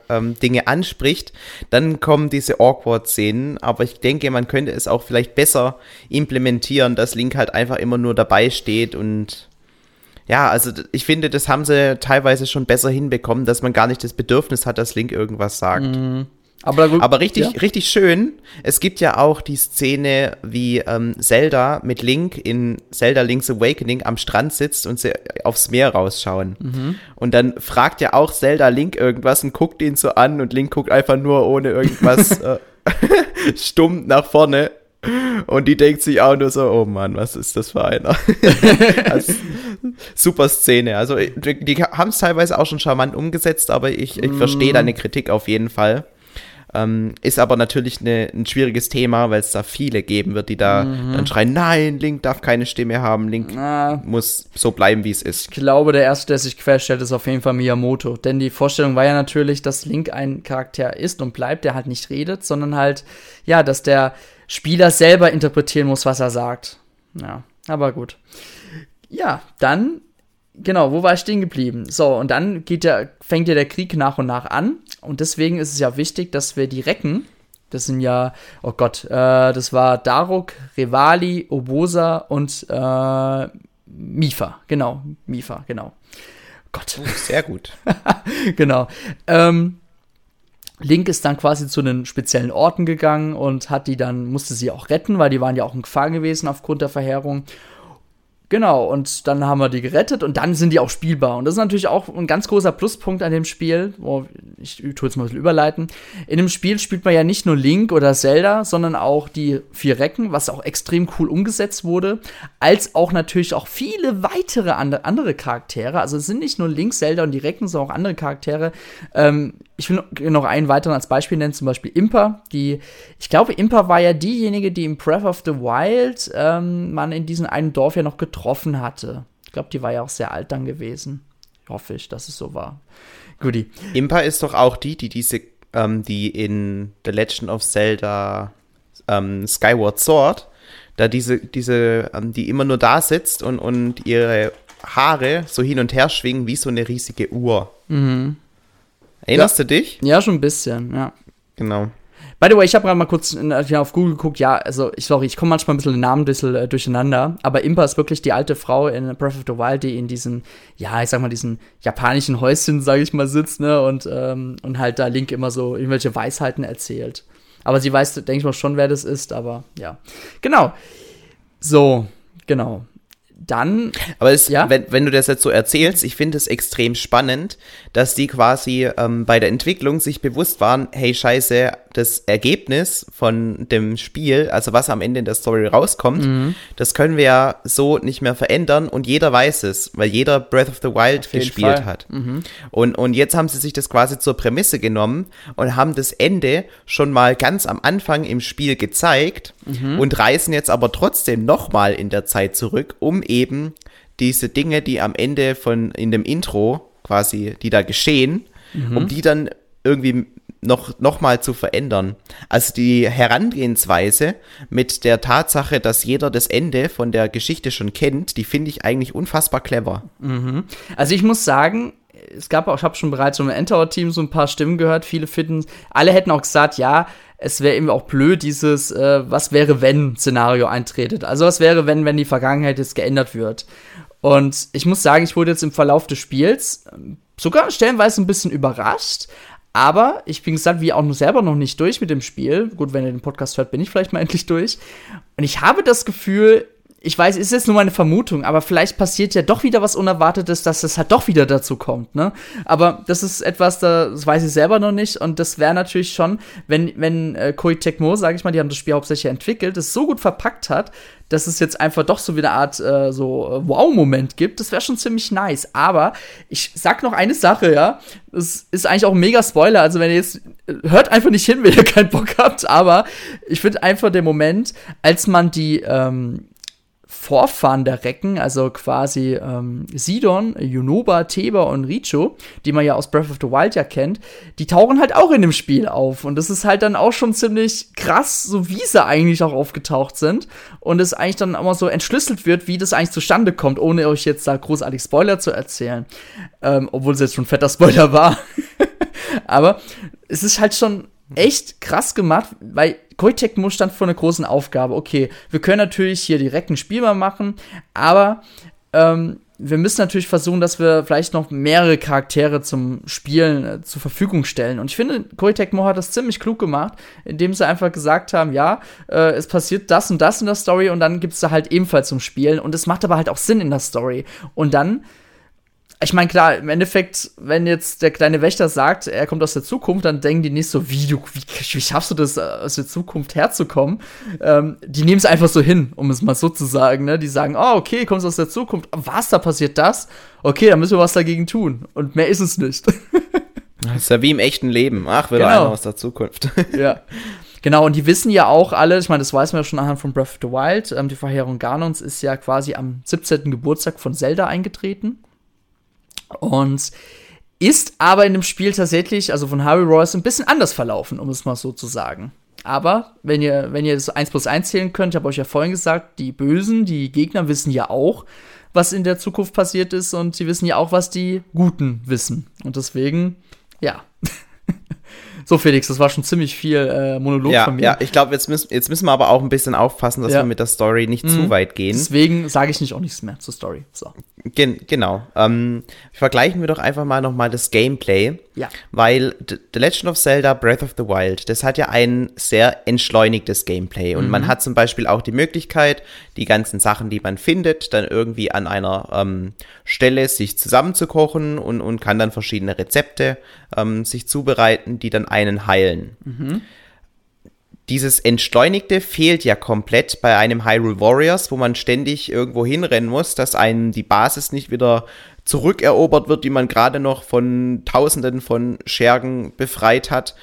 ähm, Dinge anspricht, dann kommen diese Awkward-Szenen. Aber ich denke, man könnte es auch vielleicht besser implementieren, dass Link halt einfach immer nur dabei steht und ja, also ich finde, das haben sie teilweise schon besser hinbekommen, dass man gar nicht das Bedürfnis hat, dass Link irgendwas sagt. Mhm. Aber, Aber richtig, ja. richtig schön. Es gibt ja auch die Szene, wie ähm, Zelda mit Link in Zelda Link's Awakening am Strand sitzt und sie aufs Meer rausschauen. Mhm. Und dann fragt ja auch Zelda Link irgendwas und guckt ihn so an und Link guckt einfach nur ohne irgendwas äh, stumm nach vorne. Und die denkt sich auch nur so, oh Mann, was ist das für einer? also, super Szene. Also die, die haben es teilweise auch schon charmant umgesetzt, aber ich, ich verstehe mhm. deine Kritik auf jeden Fall. Ähm, ist aber natürlich eine, ein schwieriges Thema, weil es da viele geben wird, die da mhm. dann schreien, nein, Link darf keine Stimme haben, Link Na, muss so bleiben, wie es ist. Ich glaube, der Erste, der sich querstellt, ist auf jeden Fall Miyamoto. Denn die Vorstellung war ja natürlich, dass Link ein Charakter ist und bleibt, der halt nicht redet, sondern halt, ja, dass der Spieler selber interpretieren muss, was er sagt. Ja, aber gut. Ja, dann genau, wo war ich stehen geblieben? So, und dann geht der, fängt ja der Krieg nach und nach an. Und deswegen ist es ja wichtig, dass wir die Recken, das sind ja, oh Gott, äh, das war Daruk, Revali, Obosa und äh, Mifa. Genau, Mifa, genau. Gott. Oh, sehr gut. genau. Ähm, Link ist dann quasi zu den speziellen Orten gegangen und hat die dann, musste sie auch retten, weil die waren ja auch in Gefahr gewesen aufgrund der Verheerung. Genau, und dann haben wir die gerettet und dann sind die auch spielbar. Und das ist natürlich auch ein ganz großer Pluspunkt an dem Spiel. Oh, ich tue jetzt mal ein bisschen überleiten. In dem Spiel spielt man ja nicht nur Link oder Zelda, sondern auch die vier Recken, was auch extrem cool umgesetzt wurde, als auch natürlich auch viele weitere andere Charaktere. Also es sind nicht nur Link, Zelda und die Recken, sondern auch andere Charaktere. Ähm, ich will noch einen weiteren als Beispiel nennen, zum Beispiel Impa. Die, ich glaube, Impa war ja diejenige, die im Breath of the Wild ähm, man in diesem einen Dorf ja noch getroffen hatte. Ich glaube, die war ja auch sehr alt dann gewesen. Hoffe ich, dass es so war. Guti. Impa ist doch auch die, die diese, ähm, die in The Legend of Zelda ähm, Skyward Sword, da diese, diese, ähm, die immer nur da sitzt und, und ihre Haare so hin und her schwingen wie so eine riesige Uhr. Mhm. Erinnerst ja. du dich? Ja, schon ein bisschen, ja. Genau. By the way, ich habe gerade mal kurz ja, auf Google geguckt. Ja, also, ich, sorry, ich komme manchmal ein bisschen den Namen bisschen, äh, durcheinander. Aber Impa ist wirklich die alte Frau in Breath of the Wild, die in diesen, ja, ich sag mal, diesen japanischen Häuschen, sage ich mal, sitzt, ne? Und, ähm, und halt da Link immer so irgendwelche Weisheiten erzählt. Aber sie weiß, denke ich mal, schon, wer das ist. Aber ja. Genau. So, genau dann. Aber es, ja? wenn, wenn du das jetzt so erzählst, ich finde es extrem spannend, dass die quasi ähm, bei der Entwicklung sich bewusst waren, hey scheiße, das Ergebnis von dem Spiel, also was am Ende in der Story rauskommt, mhm. das können wir ja so nicht mehr verändern und jeder weiß es, weil jeder Breath of the Wild gespielt Fall. hat. Mhm. Und, und jetzt haben sie sich das quasi zur Prämisse genommen und haben das Ende schon mal ganz am Anfang im Spiel gezeigt mhm. und reisen jetzt aber trotzdem nochmal in der Zeit zurück, um eben diese Dinge, die am Ende von in dem Intro quasi, die da geschehen, mhm. um die dann irgendwie noch, noch mal zu verändern. Also die Herangehensweise mit der Tatsache, dass jeder das Ende von der Geschichte schon kennt, die finde ich eigentlich unfassbar clever. Mhm. Also ich muss sagen, es gab auch, ich habe schon bereits im Endtower-Team so ein paar Stimmen gehört, viele finden, alle hätten auch gesagt, ja, es wäre eben auch blöd, dieses äh, Was wäre, wenn Szenario eintretet. Also was wäre, wenn, wenn die Vergangenheit jetzt geändert wird. Und ich muss sagen, ich wurde jetzt im Verlauf des Spiels ähm, sogar stellenweise ein bisschen überrascht. Aber ich bin gesagt, wie auch nur selber noch nicht durch mit dem Spiel. Gut, wenn ihr den Podcast hört, bin ich vielleicht mal endlich durch. Und ich habe das Gefühl, ich weiß, ist jetzt nur meine Vermutung, aber vielleicht passiert ja doch wieder was Unerwartetes, dass es halt doch wieder dazu kommt, ne? Aber das ist etwas, das weiß ich selber noch nicht und das wäre natürlich schon, wenn, wenn äh, Koei Tecmo, sage ich mal, die haben das Spiel hauptsächlich entwickelt, es so gut verpackt hat, dass es jetzt einfach doch so wie eine Art äh, so äh, Wow-Moment gibt, das wäre schon ziemlich nice. Aber ich sag noch eine Sache, ja. Das ist eigentlich auch ein mega Spoiler. Also, wenn ihr jetzt äh, hört einfach nicht hin, wenn ihr keinen Bock habt, aber ich finde einfach den Moment, als man die ähm, Vorfahren der Recken, also quasi ähm, Sidon, Yunoba, Teber und Richo, die man ja aus Breath of the Wild ja kennt, die tauchen halt auch in dem Spiel auf. Und das ist halt dann auch schon ziemlich krass, so wie sie eigentlich auch aufgetaucht sind. Und es eigentlich dann immer so entschlüsselt wird, wie das eigentlich zustande kommt, ohne euch jetzt da großartig Spoiler zu erzählen. Ähm, obwohl es jetzt schon ein fetter Spoiler war. Aber es ist halt schon echt krass gemacht, weil Koei stand vor einer großen Aufgabe. Okay, wir können natürlich hier direkt ein Spiel mal machen, aber ähm, wir müssen natürlich versuchen, dass wir vielleicht noch mehrere Charaktere zum Spielen äh, zur Verfügung stellen. Und ich finde, Koei Tecmo hat das ziemlich klug gemacht, indem sie einfach gesagt haben, ja, äh, es passiert das und das in der Story und dann gibt es da halt ebenfalls zum Spielen. Und es macht aber halt auch Sinn in der Story. Und dann ich meine, klar, im Endeffekt, wenn jetzt der kleine Wächter sagt, er kommt aus der Zukunft, dann denken die nicht so, wie du, wie, wie schaffst du das, aus der Zukunft herzukommen? Ähm, die nehmen es einfach so hin, um es mal so zu sagen. Ne? Die sagen, oh, okay, kommst aus der Zukunft. Was, da passiert das? Okay, dann müssen wir was dagegen tun. Und mehr ist es nicht. das ist ja wie im echten Leben. Ach, wieder genau. einer aus der Zukunft. ja. Genau, und die wissen ja auch alle, ich meine, das weiß man ja schon anhand von Breath of the Wild, ähm, die Verheerung Ganons ist ja quasi am 17. Geburtstag von Zelda eingetreten. Und ist aber in dem Spiel tatsächlich, also von Harry Royce, ein bisschen anders verlaufen, um es mal so zu sagen. Aber wenn ihr, wenn ihr das 1 plus 1 zählen könnt, ich habe euch ja vorhin gesagt, die Bösen, die Gegner wissen ja auch, was in der Zukunft passiert ist und sie wissen ja auch, was die Guten wissen. Und deswegen, ja. So, Felix, das war schon ziemlich viel äh, Monolog ja, von mir. Ja, ich glaube, jetzt müssen, jetzt müssen wir aber auch ein bisschen aufpassen, dass ja. wir mit der Story nicht mhm. zu weit gehen. Deswegen sage ich nicht auch nichts mehr zur Story. So. Gen genau. Ähm, vergleichen wir doch einfach mal nochmal das Gameplay. Ja. Weil The Legend of Zelda Breath of the Wild, das hat ja ein sehr entschleunigtes Gameplay. Und mhm. man hat zum Beispiel auch die Möglichkeit, die ganzen Sachen, die man findet, dann irgendwie an einer ähm, Stelle sich zusammenzukochen und, und kann dann verschiedene Rezepte ähm, sich zubereiten, die dann einen heilen. Mhm. Dieses Entschleunigte fehlt ja komplett bei einem Hyrule Warriors, wo man ständig irgendwo hinrennen muss, dass einem die Basis nicht wieder zurückerobert wird, die man gerade noch von Tausenden von Schergen befreit hat.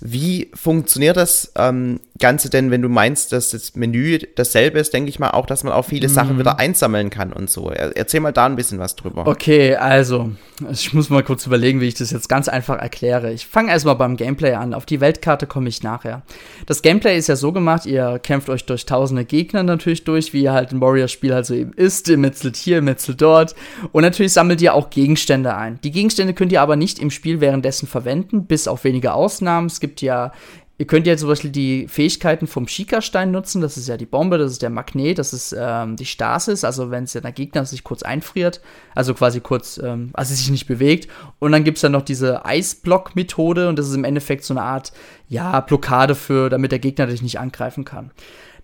Wie funktioniert das ähm, Ganze denn, wenn du meinst, dass das Menü dasselbe ist, denke ich mal auch, dass man auch viele mhm. Sachen wieder einsammeln kann und so. Erzähl mal da ein bisschen was drüber. Okay, also, ich muss mal kurz überlegen, wie ich das jetzt ganz einfach erkläre. Ich fange erstmal beim Gameplay an. Auf die Weltkarte komme ich nachher. Das Gameplay ist ja so gemacht, ihr kämpft euch durch tausende Gegner natürlich durch, wie ihr halt ein Warrior-Spiel halt so eben ist. Ihr metzelt hier, ihr metzelt dort. Und natürlich sammelt ihr auch Gegenstände ein. Die Gegenstände könnt ihr aber nicht im Spiel währenddessen verwenden, bis auf wenige Ausnahmen. Es gibt ja Ihr könnt ja zum Beispiel die Fähigkeiten vom Schika-Stein nutzen. Das ist ja die Bombe, das ist der Magnet, das ist ähm, die Stasis. Also wenn es ja der Gegner sich kurz einfriert, also quasi kurz, ähm, also sich nicht bewegt. Und dann gibt es ja noch diese Eisblock-Methode und das ist im Endeffekt so eine Art, ja, Blockade für, damit der Gegner dich nicht angreifen kann.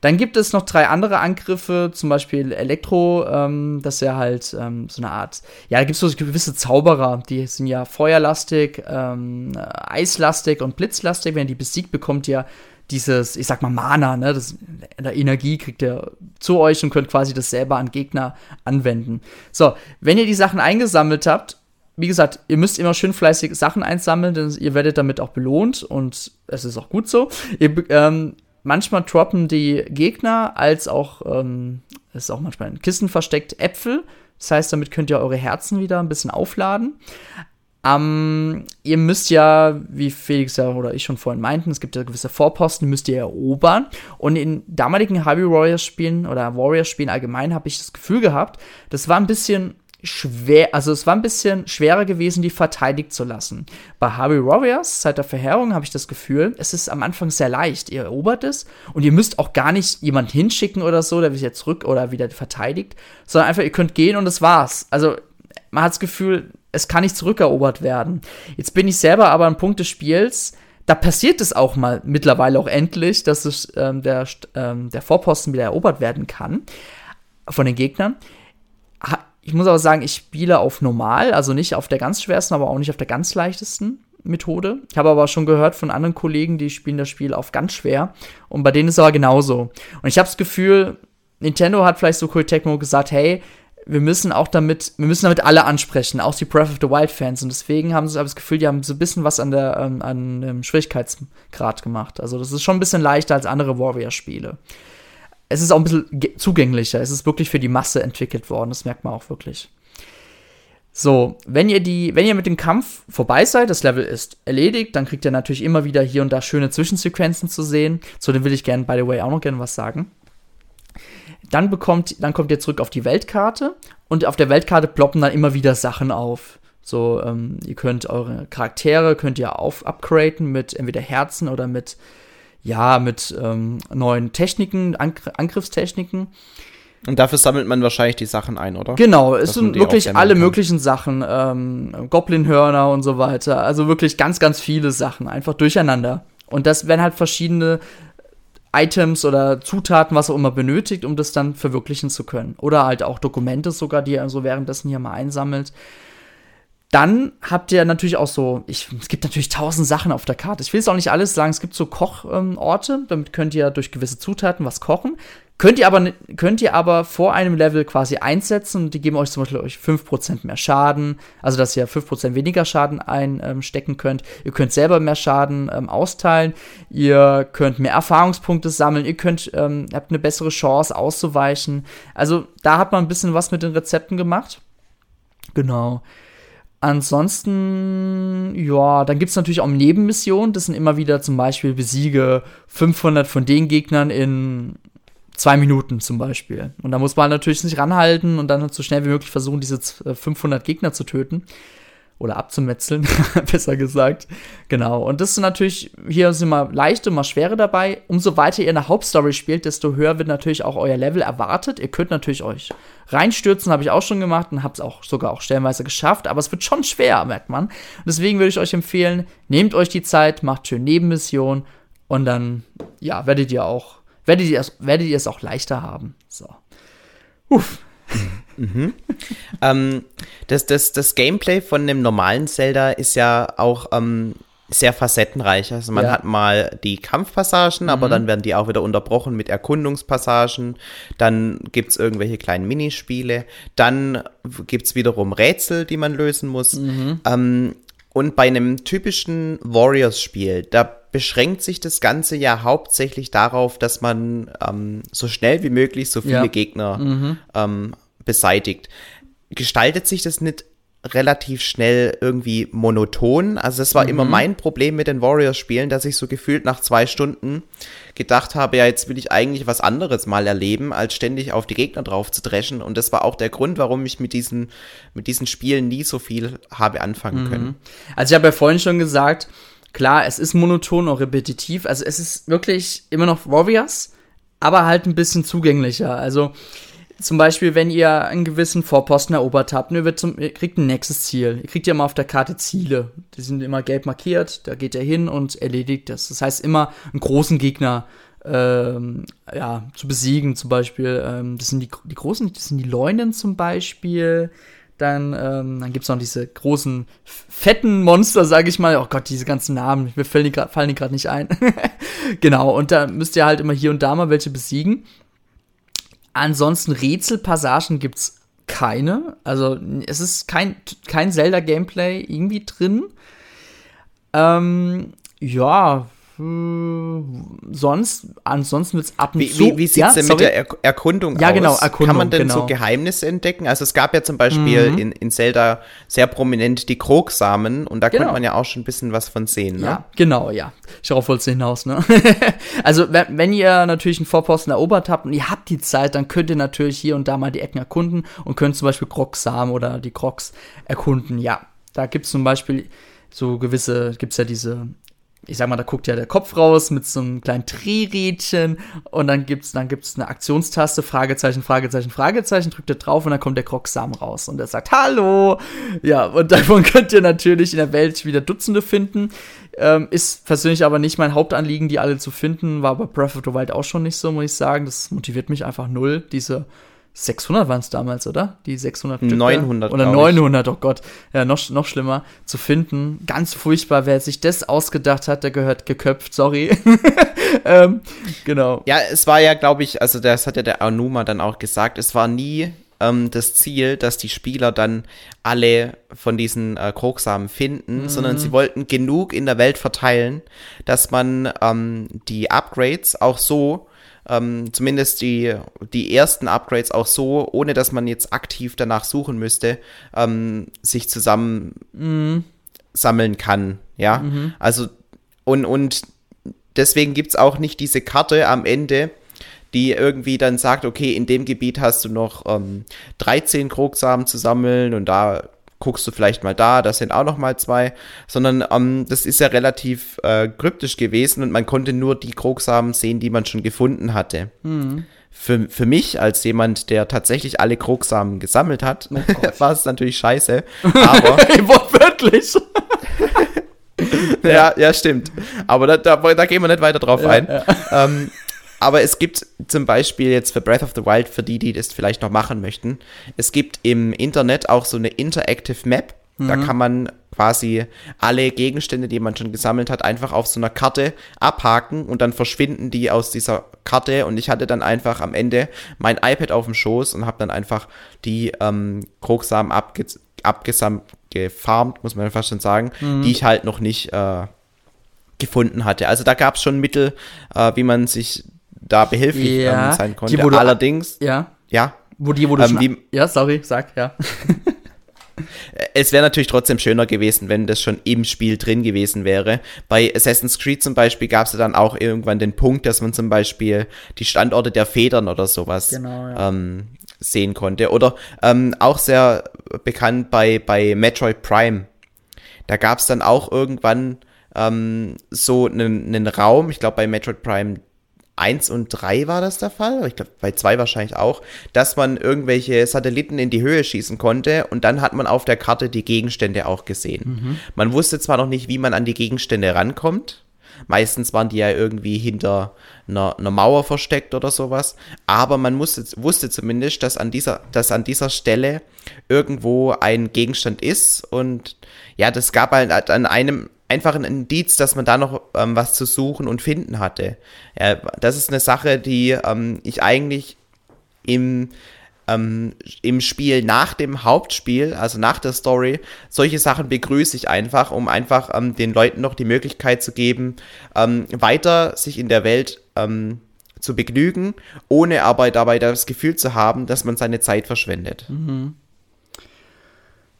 Dann gibt es noch drei andere Angriffe, zum Beispiel Elektro, ähm, das ist ja halt ähm, so eine Art, ja, da gibt es so gewisse Zauberer, die sind ja feuerlastig, ähm, eislastig und blitzlastig. Wenn ihr die besiegt, bekommt ihr dieses, ich sag mal, Mana, ne, das, der Energie kriegt ihr zu euch und könnt quasi das selber an Gegner anwenden. So, wenn ihr die Sachen eingesammelt habt, wie gesagt, ihr müsst immer schön fleißig Sachen einsammeln, denn ihr werdet damit auch belohnt und es ist auch gut so. Ihr, ähm, manchmal droppen die Gegner als auch, ähm, ist auch manchmal in Kissen versteckt, Äpfel. Das heißt, damit könnt ihr eure Herzen wieder ein bisschen aufladen. Ähm, ihr müsst ja, wie Felix ja oder ich schon vorhin meinten, es gibt ja gewisse Vorposten, die müsst ihr erobern. Und in damaligen Hyrule Warriors Spielen oder Warriors Spielen allgemein habe ich das Gefühl gehabt, das war ein bisschen schwer, also es war ein bisschen schwerer gewesen, die verteidigt zu lassen. Bei Harvey Warriors, seit der Verheerung, habe ich das Gefühl, es ist am Anfang sehr leicht. Ihr erobert es und ihr müsst auch gar nicht jemand hinschicken oder so, der wieder zurück oder wieder verteidigt, sondern einfach, ihr könnt gehen und das war's. Also man hat das Gefühl, es kann nicht zurückerobert werden. Jetzt bin ich selber aber am Punkt des Spiels, da passiert es auch mal mittlerweile auch endlich, dass es, ähm, der, ähm, der Vorposten wieder erobert werden kann von den Gegnern. Ich muss aber sagen, ich spiele auf normal, also nicht auf der ganz schwersten, aber auch nicht auf der ganz leichtesten Methode. Ich habe aber schon gehört von anderen Kollegen, die spielen das Spiel auf ganz schwer. Und bei denen ist es aber genauso. Und ich habe das Gefühl, Nintendo hat vielleicht so Cool Tecmo gesagt, hey, wir müssen auch damit, wir müssen damit alle ansprechen, auch die Breath of the Wild Fans. Und deswegen haben sie das Gefühl, die haben so ein bisschen was an der, ähm, an dem Schwierigkeitsgrad gemacht. Also das ist schon ein bisschen leichter als andere Warrior-Spiele es ist auch ein bisschen zugänglicher. Es ist wirklich für die Masse entwickelt worden. Das merkt man auch wirklich. So, wenn ihr die, wenn ihr mit dem Kampf vorbei seid, das Level ist erledigt, dann kriegt ihr natürlich immer wieder hier und da schöne Zwischensequenzen zu sehen. Zu dem will ich gerne, by the way, auch noch gerne was sagen. Dann bekommt, dann kommt ihr zurück auf die Weltkarte und auf der Weltkarte ploppen dann immer wieder Sachen auf. So, ähm, ihr könnt eure Charaktere könnt ihr auf upgraden mit entweder Herzen oder mit ja, mit ähm, neuen Techniken, Angr Angriffstechniken. Und dafür sammelt man wahrscheinlich die Sachen ein, oder? Genau, es sind wirklich alle kann. möglichen Sachen, ähm, Goblin-Hörner und so weiter. Also wirklich ganz, ganz viele Sachen, einfach durcheinander. Und das werden halt verschiedene Items oder Zutaten, was auch immer benötigt, um das dann verwirklichen zu können. Oder halt auch Dokumente sogar, die ihr so währenddessen hier mal einsammelt. Dann habt ihr natürlich auch so, ich, es gibt natürlich tausend Sachen auf der Karte. Ich will jetzt auch nicht alles sagen. Es gibt so Kochorte, ähm, damit könnt ihr durch gewisse Zutaten was kochen. Könnt ihr aber, könnt ihr aber vor einem Level quasi einsetzen und die geben euch zum Beispiel euch 5% mehr Schaden. Also, dass ihr 5% weniger Schaden einstecken könnt. Ihr könnt selber mehr Schaden ähm, austeilen. Ihr könnt mehr Erfahrungspunkte sammeln. Ihr könnt, ähm, habt eine bessere Chance auszuweichen. Also, da hat man ein bisschen was mit den Rezepten gemacht. Genau. Ansonsten, ja, dann gibt es natürlich auch Nebenmissionen. Das sind immer wieder zum Beispiel besiege 500 von den Gegnern in zwei Minuten zum Beispiel. Und da muss man natürlich nicht ranhalten und dann so schnell wie möglich versuchen, diese 500 Gegner zu töten oder abzumetzeln, besser gesagt. Genau. Und das ist natürlich, hier sind mal leichte, mal schwere dabei. Umso weiter ihr in der Hauptstory spielt, desto höher wird natürlich auch euer Level erwartet. Ihr könnt natürlich euch reinstürzen, habe ich auch schon gemacht und habe es auch sogar auch stellenweise geschafft, aber es wird schon schwer, merkt man. Und deswegen würde ich euch empfehlen, nehmt euch die Zeit, macht schön Nebenmission und dann, ja, werdet ihr auch, werdet ihr werdet ihr es auch leichter haben. So. Uff. Mhm. ähm, das, das, das Gameplay von dem normalen Zelda ist ja auch ähm, sehr facettenreich. Also man ja. hat mal die Kampfpassagen, mhm. aber dann werden die auch wieder unterbrochen mit Erkundungspassagen. Dann gibt es irgendwelche kleinen Minispiele. Dann gibt es wiederum Rätsel, die man lösen muss. Mhm. Ähm, und bei einem typischen Warriors-Spiel, da beschränkt sich das Ganze ja hauptsächlich darauf, dass man ähm, so schnell wie möglich so viele ja. Gegner mhm. ähm, beseitigt. Gestaltet sich das nicht relativ schnell irgendwie monoton. Also das war mhm. immer mein Problem mit den Warriors-Spielen, dass ich so gefühlt nach zwei Stunden gedacht habe, ja, jetzt will ich eigentlich was anderes mal erleben, als ständig auf die Gegner drauf zu dreschen. Und das war auch der Grund, warum ich mit diesen, mit diesen Spielen nie so viel habe anfangen mhm. können. Also ich habe ja vorhin schon gesagt, klar, es ist monoton und repetitiv. Also es ist wirklich immer noch Warriors, aber halt ein bisschen zugänglicher. Also zum Beispiel, wenn ihr einen gewissen Vorposten erobert habt, ihr, wird zum, ihr kriegt ein nächstes Ziel. Ihr kriegt ja immer auf der Karte Ziele. Die sind immer gelb markiert, da geht ihr hin und erledigt das. Das heißt immer einen großen Gegner ähm, ja, zu besiegen, zum Beispiel. Ähm, das sind die, die großen, das sind die Leunen zum Beispiel. Dann, ähm, dann gibt es noch diese großen, fetten Monster, sage ich mal. Oh Gott, diese ganzen Namen, mir fallen die, gerade nicht ein. genau, und da müsst ihr halt immer hier und da mal welche besiegen. Ansonsten Rätselpassagen gibt's keine. Also es ist kein, kein Zelda-Gameplay irgendwie drin. Ähm, ja, sonst, ansonsten wird es ab und wie, zu. Wie, wie sieht es ja, denn sorry? mit der er Erkundung ja, genau, aus? Ja, genau, Erkundung. Kann man denn genau. so Geheimnisse entdecken? Also es gab ja zum Beispiel mhm. in, in Zelda sehr prominent die Krogsamen und da genau. konnte man ja auch schon ein bisschen was von sehen, ne? Ja, genau, ja. Darauf wolltest du hinaus, ne? also wenn, wenn ihr natürlich einen Vorposten erobert habt und ihr habt die Zeit, dann könnt ihr natürlich hier und da mal die Ecken erkunden und könnt zum Beispiel Krogsamen oder die Krogs erkunden, ja. Da gibt es zum Beispiel so gewisse, gibt es ja diese ich sag mal, da guckt ja der Kopf raus mit so einem kleinen Drehrädchen und dann gibt's, dann gibt's eine Aktionstaste, Fragezeichen, Fragezeichen, Fragezeichen, drückt er drauf und dann kommt der Krocksam raus und er sagt Hallo! Ja, und davon könnt ihr natürlich in der Welt wieder Dutzende finden. Ähm, ist persönlich aber nicht mein Hauptanliegen, die alle zu finden, war bei Breath of the Wild auch schon nicht so, muss ich sagen. Das motiviert mich einfach null, diese 600 waren es damals, oder? Die 600 900. Oder 900, oh Gott. Ja, noch, noch schlimmer zu finden. Ganz furchtbar, wer sich das ausgedacht hat, der gehört geköpft, sorry. ähm, genau. Ja, es war ja, glaube ich, also das hat ja der Anuma dann auch gesagt, es war nie ähm, das Ziel, dass die Spieler dann alle von diesen äh, Krogsamen finden, mhm. sondern sie wollten genug in der Welt verteilen, dass man ähm, die Upgrades auch so ähm, zumindest die, die ersten Upgrades auch so, ohne dass man jetzt aktiv danach suchen müsste, ähm, sich zusammen mhm. sammeln kann. Ja, mhm. also und, und deswegen gibt es auch nicht diese Karte am Ende, die irgendwie dann sagt, okay, in dem Gebiet hast du noch ähm, 13 Krogsamen zu sammeln und da guckst du vielleicht mal da, das sind auch noch mal zwei, sondern ähm, das ist ja relativ äh, kryptisch gewesen und man konnte nur die Krogsamen sehen, die man schon gefunden hatte. Mhm. Für, für mich als jemand, der tatsächlich alle Krogsamen gesammelt hat, oh war es natürlich scheiße, aber wortwörtlich. ja, ja, stimmt. Aber da, da, da, gehen wir nicht weiter drauf ja, ein. Ja. Ähm, aber es gibt zum Beispiel jetzt für Breath of the Wild, für die, die das vielleicht noch machen möchten, es gibt im Internet auch so eine Interactive Map. Mhm. Da kann man quasi alle Gegenstände, die man schon gesammelt hat, einfach auf so einer Karte abhaken und dann verschwinden die aus dieser Karte. Und ich hatte dann einfach am Ende mein iPad auf dem Schoß und habe dann einfach die ähm, Krogsamen abge abgesamt, gefarmt, muss man fast schon sagen, mhm. die ich halt noch nicht äh, gefunden hatte. Also da gab es schon Mittel, äh, wie man sich da behilflich ja, ähm, sein konnte. Die, Allerdings, ja. Ja. Wo die, wo du ähm, wie, Ja, sorry, sag, ja. es wäre natürlich trotzdem schöner gewesen, wenn das schon im Spiel drin gewesen wäre. Bei Assassin's Creed zum Beispiel gab es ja dann auch irgendwann den Punkt, dass man zum Beispiel die Standorte der Federn oder sowas genau, ja. ähm, sehen konnte. Oder ähm, auch sehr bekannt bei, bei Metroid Prime. Da gab es dann auch irgendwann ähm, so einen, einen Raum, ich glaube bei Metroid Prime 1 und 3 war das der Fall, ich glaube bei 2 wahrscheinlich auch, dass man irgendwelche Satelliten in die Höhe schießen konnte und dann hat man auf der Karte die Gegenstände auch gesehen. Mhm. Man wusste zwar noch nicht, wie man an die Gegenstände rankommt, Meistens waren die ja irgendwie hinter einer, einer Mauer versteckt oder sowas. Aber man musste, wusste zumindest, dass an, dieser, dass an dieser Stelle irgendwo ein Gegenstand ist. Und ja, das gab halt an einem einfach ein Indiz, dass man da noch ähm, was zu suchen und finden hatte. Ja, das ist eine Sache, die ähm, ich eigentlich im, ähm, im Spiel nach dem Hauptspiel, also nach der Story, solche Sachen begrüße ich einfach, um einfach ähm, den Leuten noch die Möglichkeit zu geben, ähm, weiter sich in der Welt ähm, zu begnügen, ohne aber dabei das Gefühl zu haben, dass man seine Zeit verschwendet. Mhm.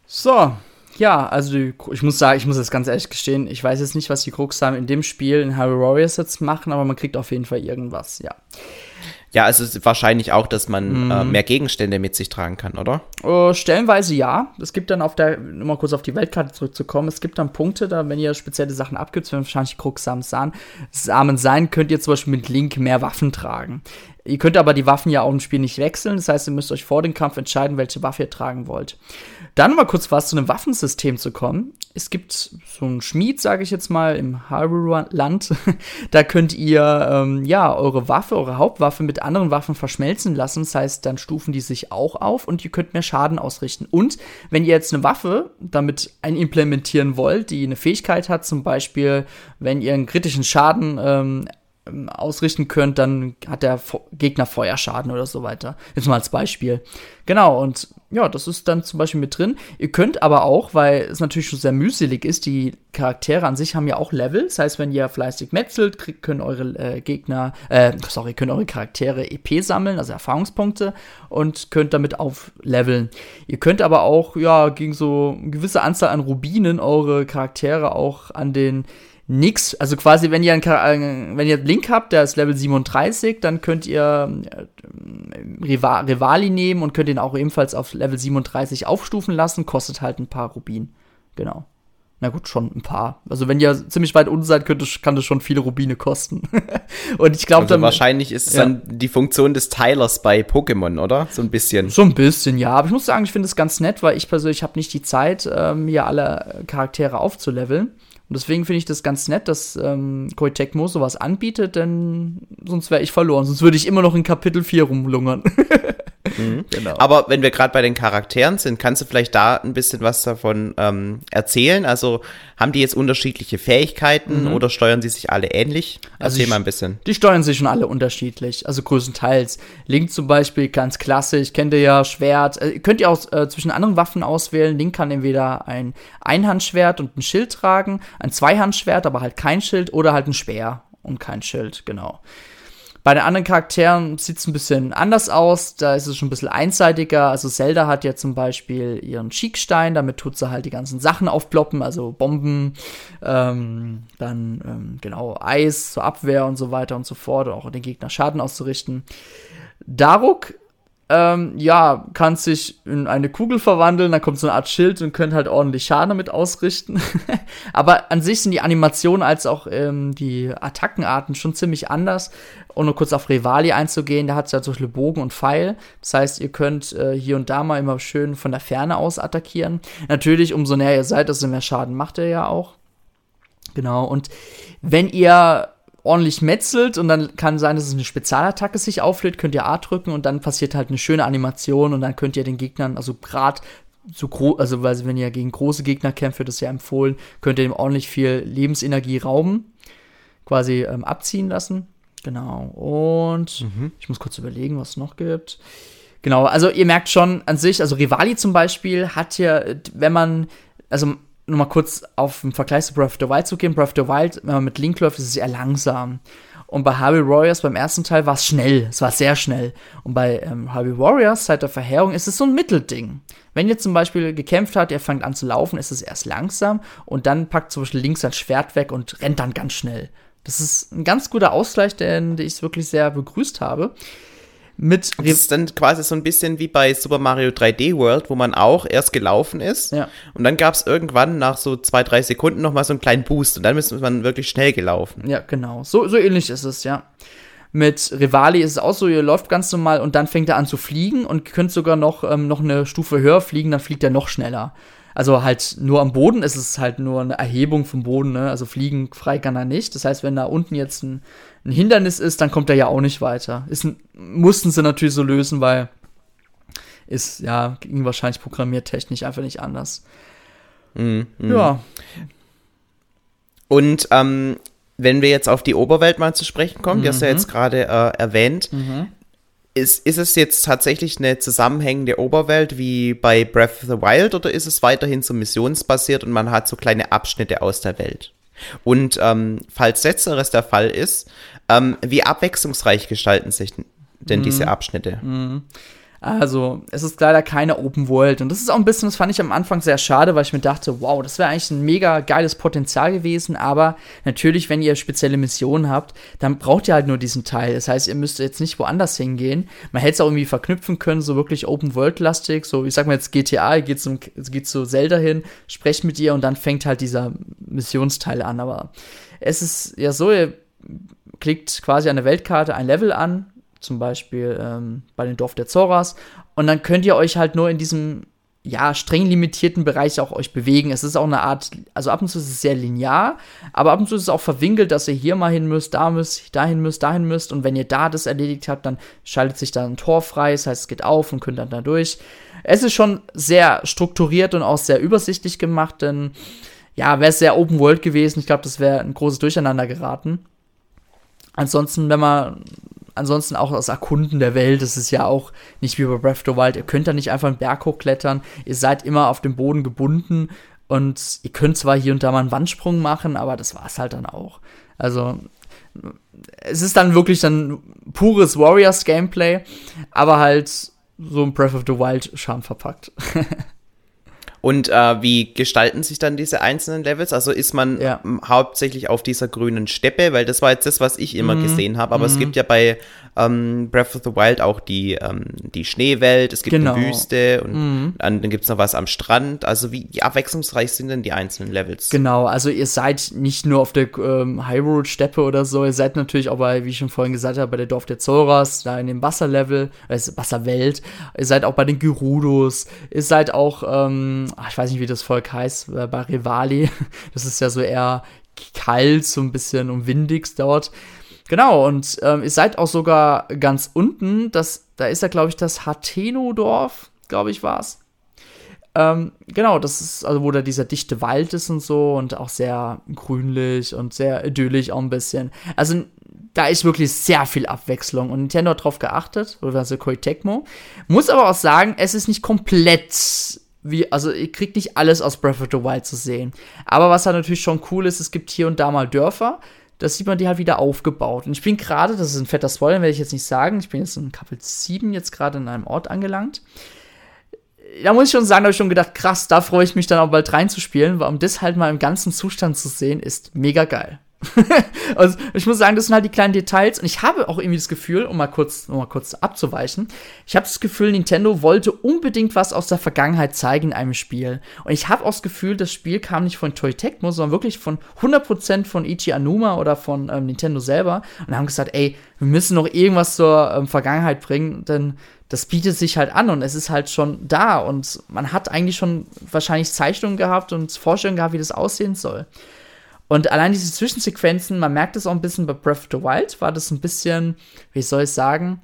So, ja, also ich muss sagen, ich muss das ganz ehrlich gestehen, ich weiß jetzt nicht, was die Krux-Samen in dem Spiel in Harry Warriors jetzt machen, aber man kriegt auf jeden Fall irgendwas, ja. Ja, also wahrscheinlich auch, dass man mhm. äh, mehr Gegenstände mit sich tragen kann, oder? Uh, stellenweise ja. Es gibt dann auf der, um mal kurz auf die Weltkarte zurückzukommen, es gibt dann Punkte, da wenn ihr spezielle Sachen abgibt, wenn wahrscheinlich Kruxsamen Samen sein, könnt ihr zum Beispiel mit Link mehr Waffen tragen. Ihr könnt aber die Waffen ja auch im Spiel nicht wechseln. Das heißt, ihr müsst euch vor dem Kampf entscheiden, welche Waffe ihr tragen wollt. Dann mal kurz was zu einem Waffensystem zu kommen. Es gibt so einen Schmied, sage ich jetzt mal, im Hyrule-Land. da könnt ihr ähm, ja eure Waffe, eure Hauptwaffe mit anderen Waffen verschmelzen lassen. Das heißt, dann stufen die sich auch auf und ihr könnt mehr Schaden ausrichten. Und wenn ihr jetzt eine Waffe damit einimplementieren wollt, die eine Fähigkeit hat, zum Beispiel, wenn ihr einen kritischen Schaden ähm, ähm, ausrichten könnt, dann hat der Gegner Feuerschaden oder so weiter. Jetzt mal als Beispiel. Genau, und ja, das ist dann zum Beispiel mit drin. Ihr könnt aber auch, weil es natürlich schon sehr mühselig ist, die Charaktere an sich haben ja auch Level. Das heißt, wenn ihr fleißig metzelt, kriegt, können eure äh, Gegner, äh, sorry, können eure Charaktere EP sammeln, also Erfahrungspunkte, und könnt damit aufleveln. Ihr könnt aber auch, ja, gegen so eine gewisse Anzahl an Rubinen eure Charaktere auch an den nix. Also quasi, wenn ihr, ein, äh, wenn ihr Link habt, der ist Level 37, dann könnt ihr äh, Rivali nehmen und könnt ihn auch ebenfalls auf Level 37 aufstufen lassen. Kostet halt ein paar Rubin. Genau. Na gut, schon ein paar. Also wenn ihr ziemlich weit unten seid, könnte, kann das schon viele Rubine kosten. und ich glaube also dann. Wahrscheinlich ist es ja. dann die Funktion des Teilers bei Pokémon, oder? So ein bisschen. So ein bisschen, ja. Aber ich muss sagen, ich finde es ganz nett, weil ich persönlich habe nicht die Zeit, äh, mir alle Charaktere aufzuleveln. Und deswegen finde ich das ganz nett, dass ähm, Koei Tecmo sowas anbietet, denn sonst wäre ich verloren. Sonst würde ich immer noch in Kapitel 4 rumlungern. Mhm. Genau. Aber wenn wir gerade bei den Charakteren sind, kannst du vielleicht da ein bisschen was davon ähm, erzählen? Also haben die jetzt unterschiedliche Fähigkeiten mhm. oder steuern sie sich alle ähnlich? Also Erzähl mal ein bisschen. Die steuern sich schon alle unterschiedlich, also größtenteils. Link zum Beispiel ganz klassisch, kennt ihr ja Schwert. Äh, könnt ihr auch äh, zwischen anderen Waffen auswählen. Link kann entweder ein Einhandschwert und ein Schild tragen, ein Zweihandschwert, aber halt kein Schild oder halt ein Speer und kein Schild, genau. Bei den anderen Charakteren sieht es ein bisschen anders aus. Da ist es schon ein bisschen einseitiger. Also Zelda hat ja zum Beispiel ihren Schickstein, damit tut sie halt die ganzen Sachen aufploppen, also Bomben, ähm, dann ähm, genau Eis zur Abwehr und so weiter und so fort, auch den Gegner Schaden auszurichten. Daruk ähm, ja, kann sich in eine Kugel verwandeln, dann kommt so eine Art Schild und könnt halt ordentlich Schaden damit ausrichten. Aber an sich sind die Animationen als auch ähm, die Attackenarten schon ziemlich anders. Und nur kurz auf Rivali einzugehen, da hat es ja zum Beispiel Bogen und Pfeil. Das heißt, ihr könnt äh, hier und da mal immer schön von der Ferne aus attackieren. Natürlich, umso näher ihr seid, desto mehr Schaden macht er ja auch. Genau, und wenn ihr ordentlich metzelt und dann kann sein, dass es eine Spezialattacke sich auflädt, könnt ihr A drücken und dann passiert halt eine schöne Animation und dann könnt ihr den Gegnern, also gerade so groß, also weil wenn ihr gegen große Gegner kämpft, wird es ja empfohlen, könnt ihr ihm ordentlich viel Lebensenergie rauben, quasi ähm, abziehen lassen. Genau. Und mhm. ich muss kurz überlegen, was es noch gibt. Genau, also ihr merkt schon an sich, also Rivali zum Beispiel hat ja, wenn man, also nur mal kurz auf den Vergleich zu Breath of the Wild zu gehen. Breath of the Wild, wenn man mit Link läuft, ist es eher langsam. Und bei Harvey Warriors beim ersten Teil war es schnell. Es war sehr schnell. Und bei ähm, Harvey Warriors seit der Verheerung ist es so ein Mittelding. Wenn ihr zum Beispiel gekämpft habt, ihr fangt an zu laufen, ist es erst langsam und dann packt zum Beispiel links sein Schwert weg und rennt dann ganz schnell. Das ist ein ganz guter Ausgleich, den, den ich wirklich sehr begrüßt habe mit. Das ist dann quasi so ein bisschen wie bei Super Mario 3D World, wo man auch erst gelaufen ist. Ja. Und dann gab es irgendwann nach so zwei, drei Sekunden nochmal so einen kleinen Boost und dann ist man wirklich schnell gelaufen. Ja, genau. So, so ähnlich ist es, ja. Mit Rivali ist es auch so, ihr läuft ganz normal und dann fängt er an zu fliegen und könnt sogar noch, ähm, noch eine Stufe höher fliegen, dann fliegt er noch schneller. Also halt nur am Boden ist es halt nur eine Erhebung vom Boden, ne? Also fliegen frei kann er nicht. Das heißt, wenn da unten jetzt ein, ein Hindernis ist, dann kommt er ja auch nicht weiter. Ist, mussten sie natürlich so lösen, weil ist ja ging wahrscheinlich programmiertechnisch einfach nicht anders. Mhm, mh. Ja. Und ähm, wenn wir jetzt auf die Oberwelt mal zu sprechen kommen, mhm. die hast du ja jetzt gerade äh, erwähnt, mhm ist, ist es jetzt tatsächlich eine zusammenhängende Oberwelt wie bei Breath of the Wild oder ist es weiterhin so missionsbasiert und man hat so kleine Abschnitte aus der Welt? Und ähm, falls letzteres der Fall ist, ähm, wie abwechslungsreich gestalten sich denn diese mhm. Abschnitte? Mhm. Also, es ist leider keine Open World. Und das ist auch ein bisschen, das fand ich am Anfang sehr schade, weil ich mir dachte, wow, das wäre eigentlich ein mega geiles Potenzial gewesen. Aber natürlich, wenn ihr spezielle Missionen habt, dann braucht ihr halt nur diesen Teil. Das heißt, ihr müsst jetzt nicht woanders hingehen. Man hätte es auch irgendwie verknüpfen können, so wirklich Open World-lastig. So, ich sag mal jetzt GTA, ihr geht, zum, geht zu Zelda hin, sprecht mit ihr und dann fängt halt dieser Missionsteil an. Aber es ist ja so, ihr klickt quasi an der Weltkarte ein Level an, zum Beispiel ähm, bei den Dorf der Zoras. Und dann könnt ihr euch halt nur in diesem ja, streng limitierten Bereich auch euch bewegen. Es ist auch eine Art, also ab und zu ist es sehr linear, aber ab und zu ist es auch verwinkelt, dass ihr hier mal hin müsst, da müsst, dahin müsst, dahin müsst. Und wenn ihr da das erledigt habt, dann schaltet sich da ein Tor frei, das heißt, es geht auf und könnt dann da durch. Es ist schon sehr strukturiert und auch sehr übersichtlich gemacht, denn ja, wäre es sehr Open World gewesen, ich glaube, das wäre ein großes Durcheinander geraten. Ansonsten, wenn man ansonsten auch das Erkunden der Welt, das ist ja auch nicht wie bei Breath of the Wild. Ihr könnt da nicht einfach einen Berg hochklettern, ihr seid immer auf dem Boden gebunden und ihr könnt zwar hier und da mal einen Wandsprung machen, aber das war es halt dann auch. Also es ist dann wirklich dann pures Warriors Gameplay, aber halt so ein Breath of the Wild Charme verpackt. Und äh, wie gestalten sich dann diese einzelnen Levels? Also ist man ja. hauptsächlich auf dieser grünen Steppe, weil das war jetzt das, was ich immer mhm. gesehen habe. Aber mhm. es gibt ja bei ähm, Breath of the Wild auch die, ähm, die Schneewelt, es gibt genau. eine Wüste und mhm. dann, dann gibt es noch was am Strand. Also wie, wie, abwechslungsreich sind denn die einzelnen Levels? Genau, also ihr seid nicht nur auf der ähm, Hyrule-Steppe oder so, ihr seid natürlich auch bei, wie ich schon vorhin gesagt habe, bei der Dorf der Zoras, da in dem Wasserlevel, äh, Wasserwelt. Ihr seid auch bei den Gerudos, ihr seid auch, ähm, ach, ich weiß nicht, wie das Volk heißt, äh, bei Rivali. Das ist ja so eher kalt, so ein bisschen und windig dort. Genau, und ähm, ihr seid auch sogar ganz unten, das, da ist ja, glaube ich, das Hateno-Dorf, glaube ich, war es. Ähm, genau, das ist, also wo da dieser dichte Wald ist und so und auch sehr grünlich und sehr idyllisch auch ein bisschen. Also da ist wirklich sehr viel Abwechslung und Nintendo hat drauf geachtet, oder also Koei Tecmo. Muss aber auch sagen, es ist nicht komplett wie, also ihr kriegt nicht alles aus Breath of the Wild zu sehen. Aber was halt natürlich schon cool ist, es gibt hier und da mal Dörfer, das sieht man die halt wieder aufgebaut. Und ich bin gerade, das ist ein fetter Spoiler, werde ich jetzt nicht sagen, ich bin jetzt in Kapitel 7 jetzt gerade in einem Ort angelangt. Da muss ich schon sagen, da habe ich schon gedacht, krass, da freue ich mich dann auch bald reinzuspielen, weil um das halt mal im ganzen Zustand zu sehen, ist mega geil. also ich muss sagen, das sind halt die kleinen Details und ich habe auch irgendwie das Gefühl, um mal kurz, um mal kurz abzuweichen, ich habe das Gefühl, Nintendo wollte unbedingt was aus der Vergangenheit zeigen in einem Spiel. Und ich habe auch das Gefühl, das Spiel kam nicht von Toy Tecmo, sondern wirklich von 100% von Ichi Anuma oder von ähm, Nintendo selber und haben gesagt, ey, wir müssen noch irgendwas zur ähm, Vergangenheit bringen, denn das bietet sich halt an und es ist halt schon da und man hat eigentlich schon wahrscheinlich Zeichnungen gehabt und Vorstellungen gehabt, wie das aussehen soll. Und allein diese Zwischensequenzen, man merkt es auch ein bisschen bei Breath of the Wild, war das ein bisschen, wie soll ich sagen,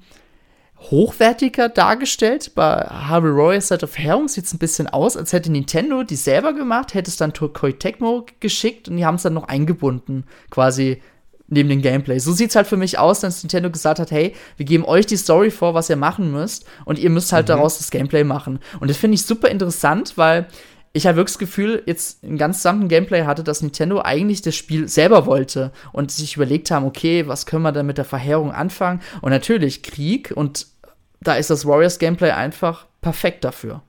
hochwertiger dargestellt. Bei Harvey Royals Set of Herung sieht es ein bisschen aus, als hätte Nintendo die selber gemacht, hätte es dann Tokoi Tecmo geschickt und die haben es dann noch eingebunden, quasi neben dem Gameplay. So sieht es halt für mich aus, dass Nintendo gesagt hat, hey, wir geben euch die Story vor, was ihr machen müsst und ihr müsst halt mhm. daraus das Gameplay machen. Und das finde ich super interessant, weil ich habe wirklich das Gefühl, jetzt im ganz gesamten Gameplay hatte, dass Nintendo eigentlich das Spiel selber wollte und sich überlegt haben, okay, was können wir denn mit der Verheerung anfangen? Und natürlich Krieg und da ist das Warriors Gameplay einfach perfekt dafür.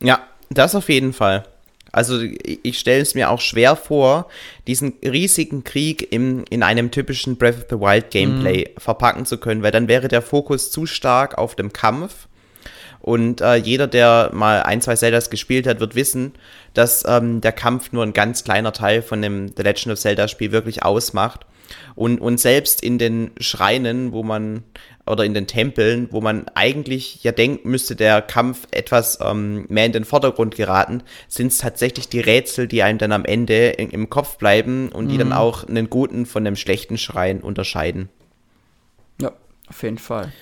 Ja, das auf jeden Fall. Also ich stelle es mir auch schwer vor, diesen riesigen Krieg im, in einem typischen Breath of the Wild Gameplay mm. verpacken zu können, weil dann wäre der Fokus zu stark auf dem Kampf und äh, jeder, der mal ein, zwei Zeldas gespielt hat, wird wissen, dass ähm, der Kampf nur ein ganz kleiner Teil von dem The Legend of Zelda Spiel wirklich ausmacht. Und, und selbst in den Schreinen, wo man, oder in den Tempeln, wo man eigentlich ja denkt, müsste der Kampf etwas ähm, mehr in den Vordergrund geraten, sind es tatsächlich die Rätsel, die einem dann am Ende in, im Kopf bleiben und die dann mhm. auch einen guten von einem schlechten Schrein unterscheiden. Ja, auf jeden Fall.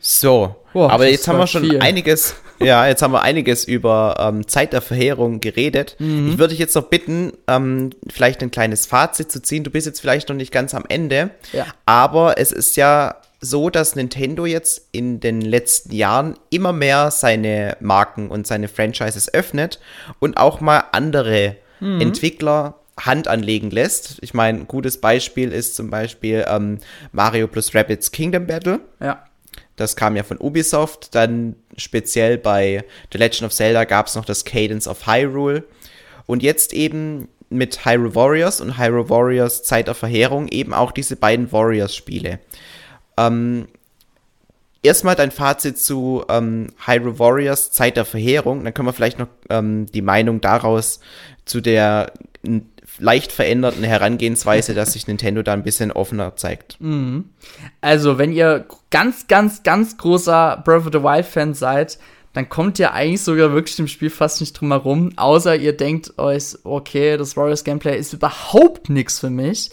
So, Boah, aber jetzt haben wir schon viel. einiges, ja, jetzt haben wir einiges über ähm, Zeit der Verheerung geredet. Mhm. Ich würde dich jetzt noch bitten, ähm, vielleicht ein kleines Fazit zu ziehen. Du bist jetzt vielleicht noch nicht ganz am Ende, ja. aber es ist ja so, dass Nintendo jetzt in den letzten Jahren immer mehr seine Marken und seine Franchises öffnet und auch mal andere mhm. Entwickler Hand anlegen lässt. Ich meine, ein gutes Beispiel ist zum Beispiel ähm, Mario plus Rabbids Kingdom Battle. Ja. Das kam ja von Ubisoft. Dann speziell bei The Legend of Zelda gab es noch das Cadence of Hyrule. Und jetzt eben mit Hyrule Warriors und Hyrule Warriors Zeit der Verheerung eben auch diese beiden Warriors-Spiele. Ähm, erstmal dein Fazit zu ähm, Hyrule Warriors Zeit der Verheerung. Dann können wir vielleicht noch ähm, die Meinung daraus zu der leicht veränderten Herangehensweise, dass sich Nintendo da ein bisschen offener zeigt. Mhm. Also, wenn ihr ganz, ganz, ganz großer Breath of the Wild Fan seid, dann kommt ihr eigentlich sogar wirklich im Spiel fast nicht drum herum, außer ihr denkt euch, okay, das Warriors Gameplay ist überhaupt nichts für mich.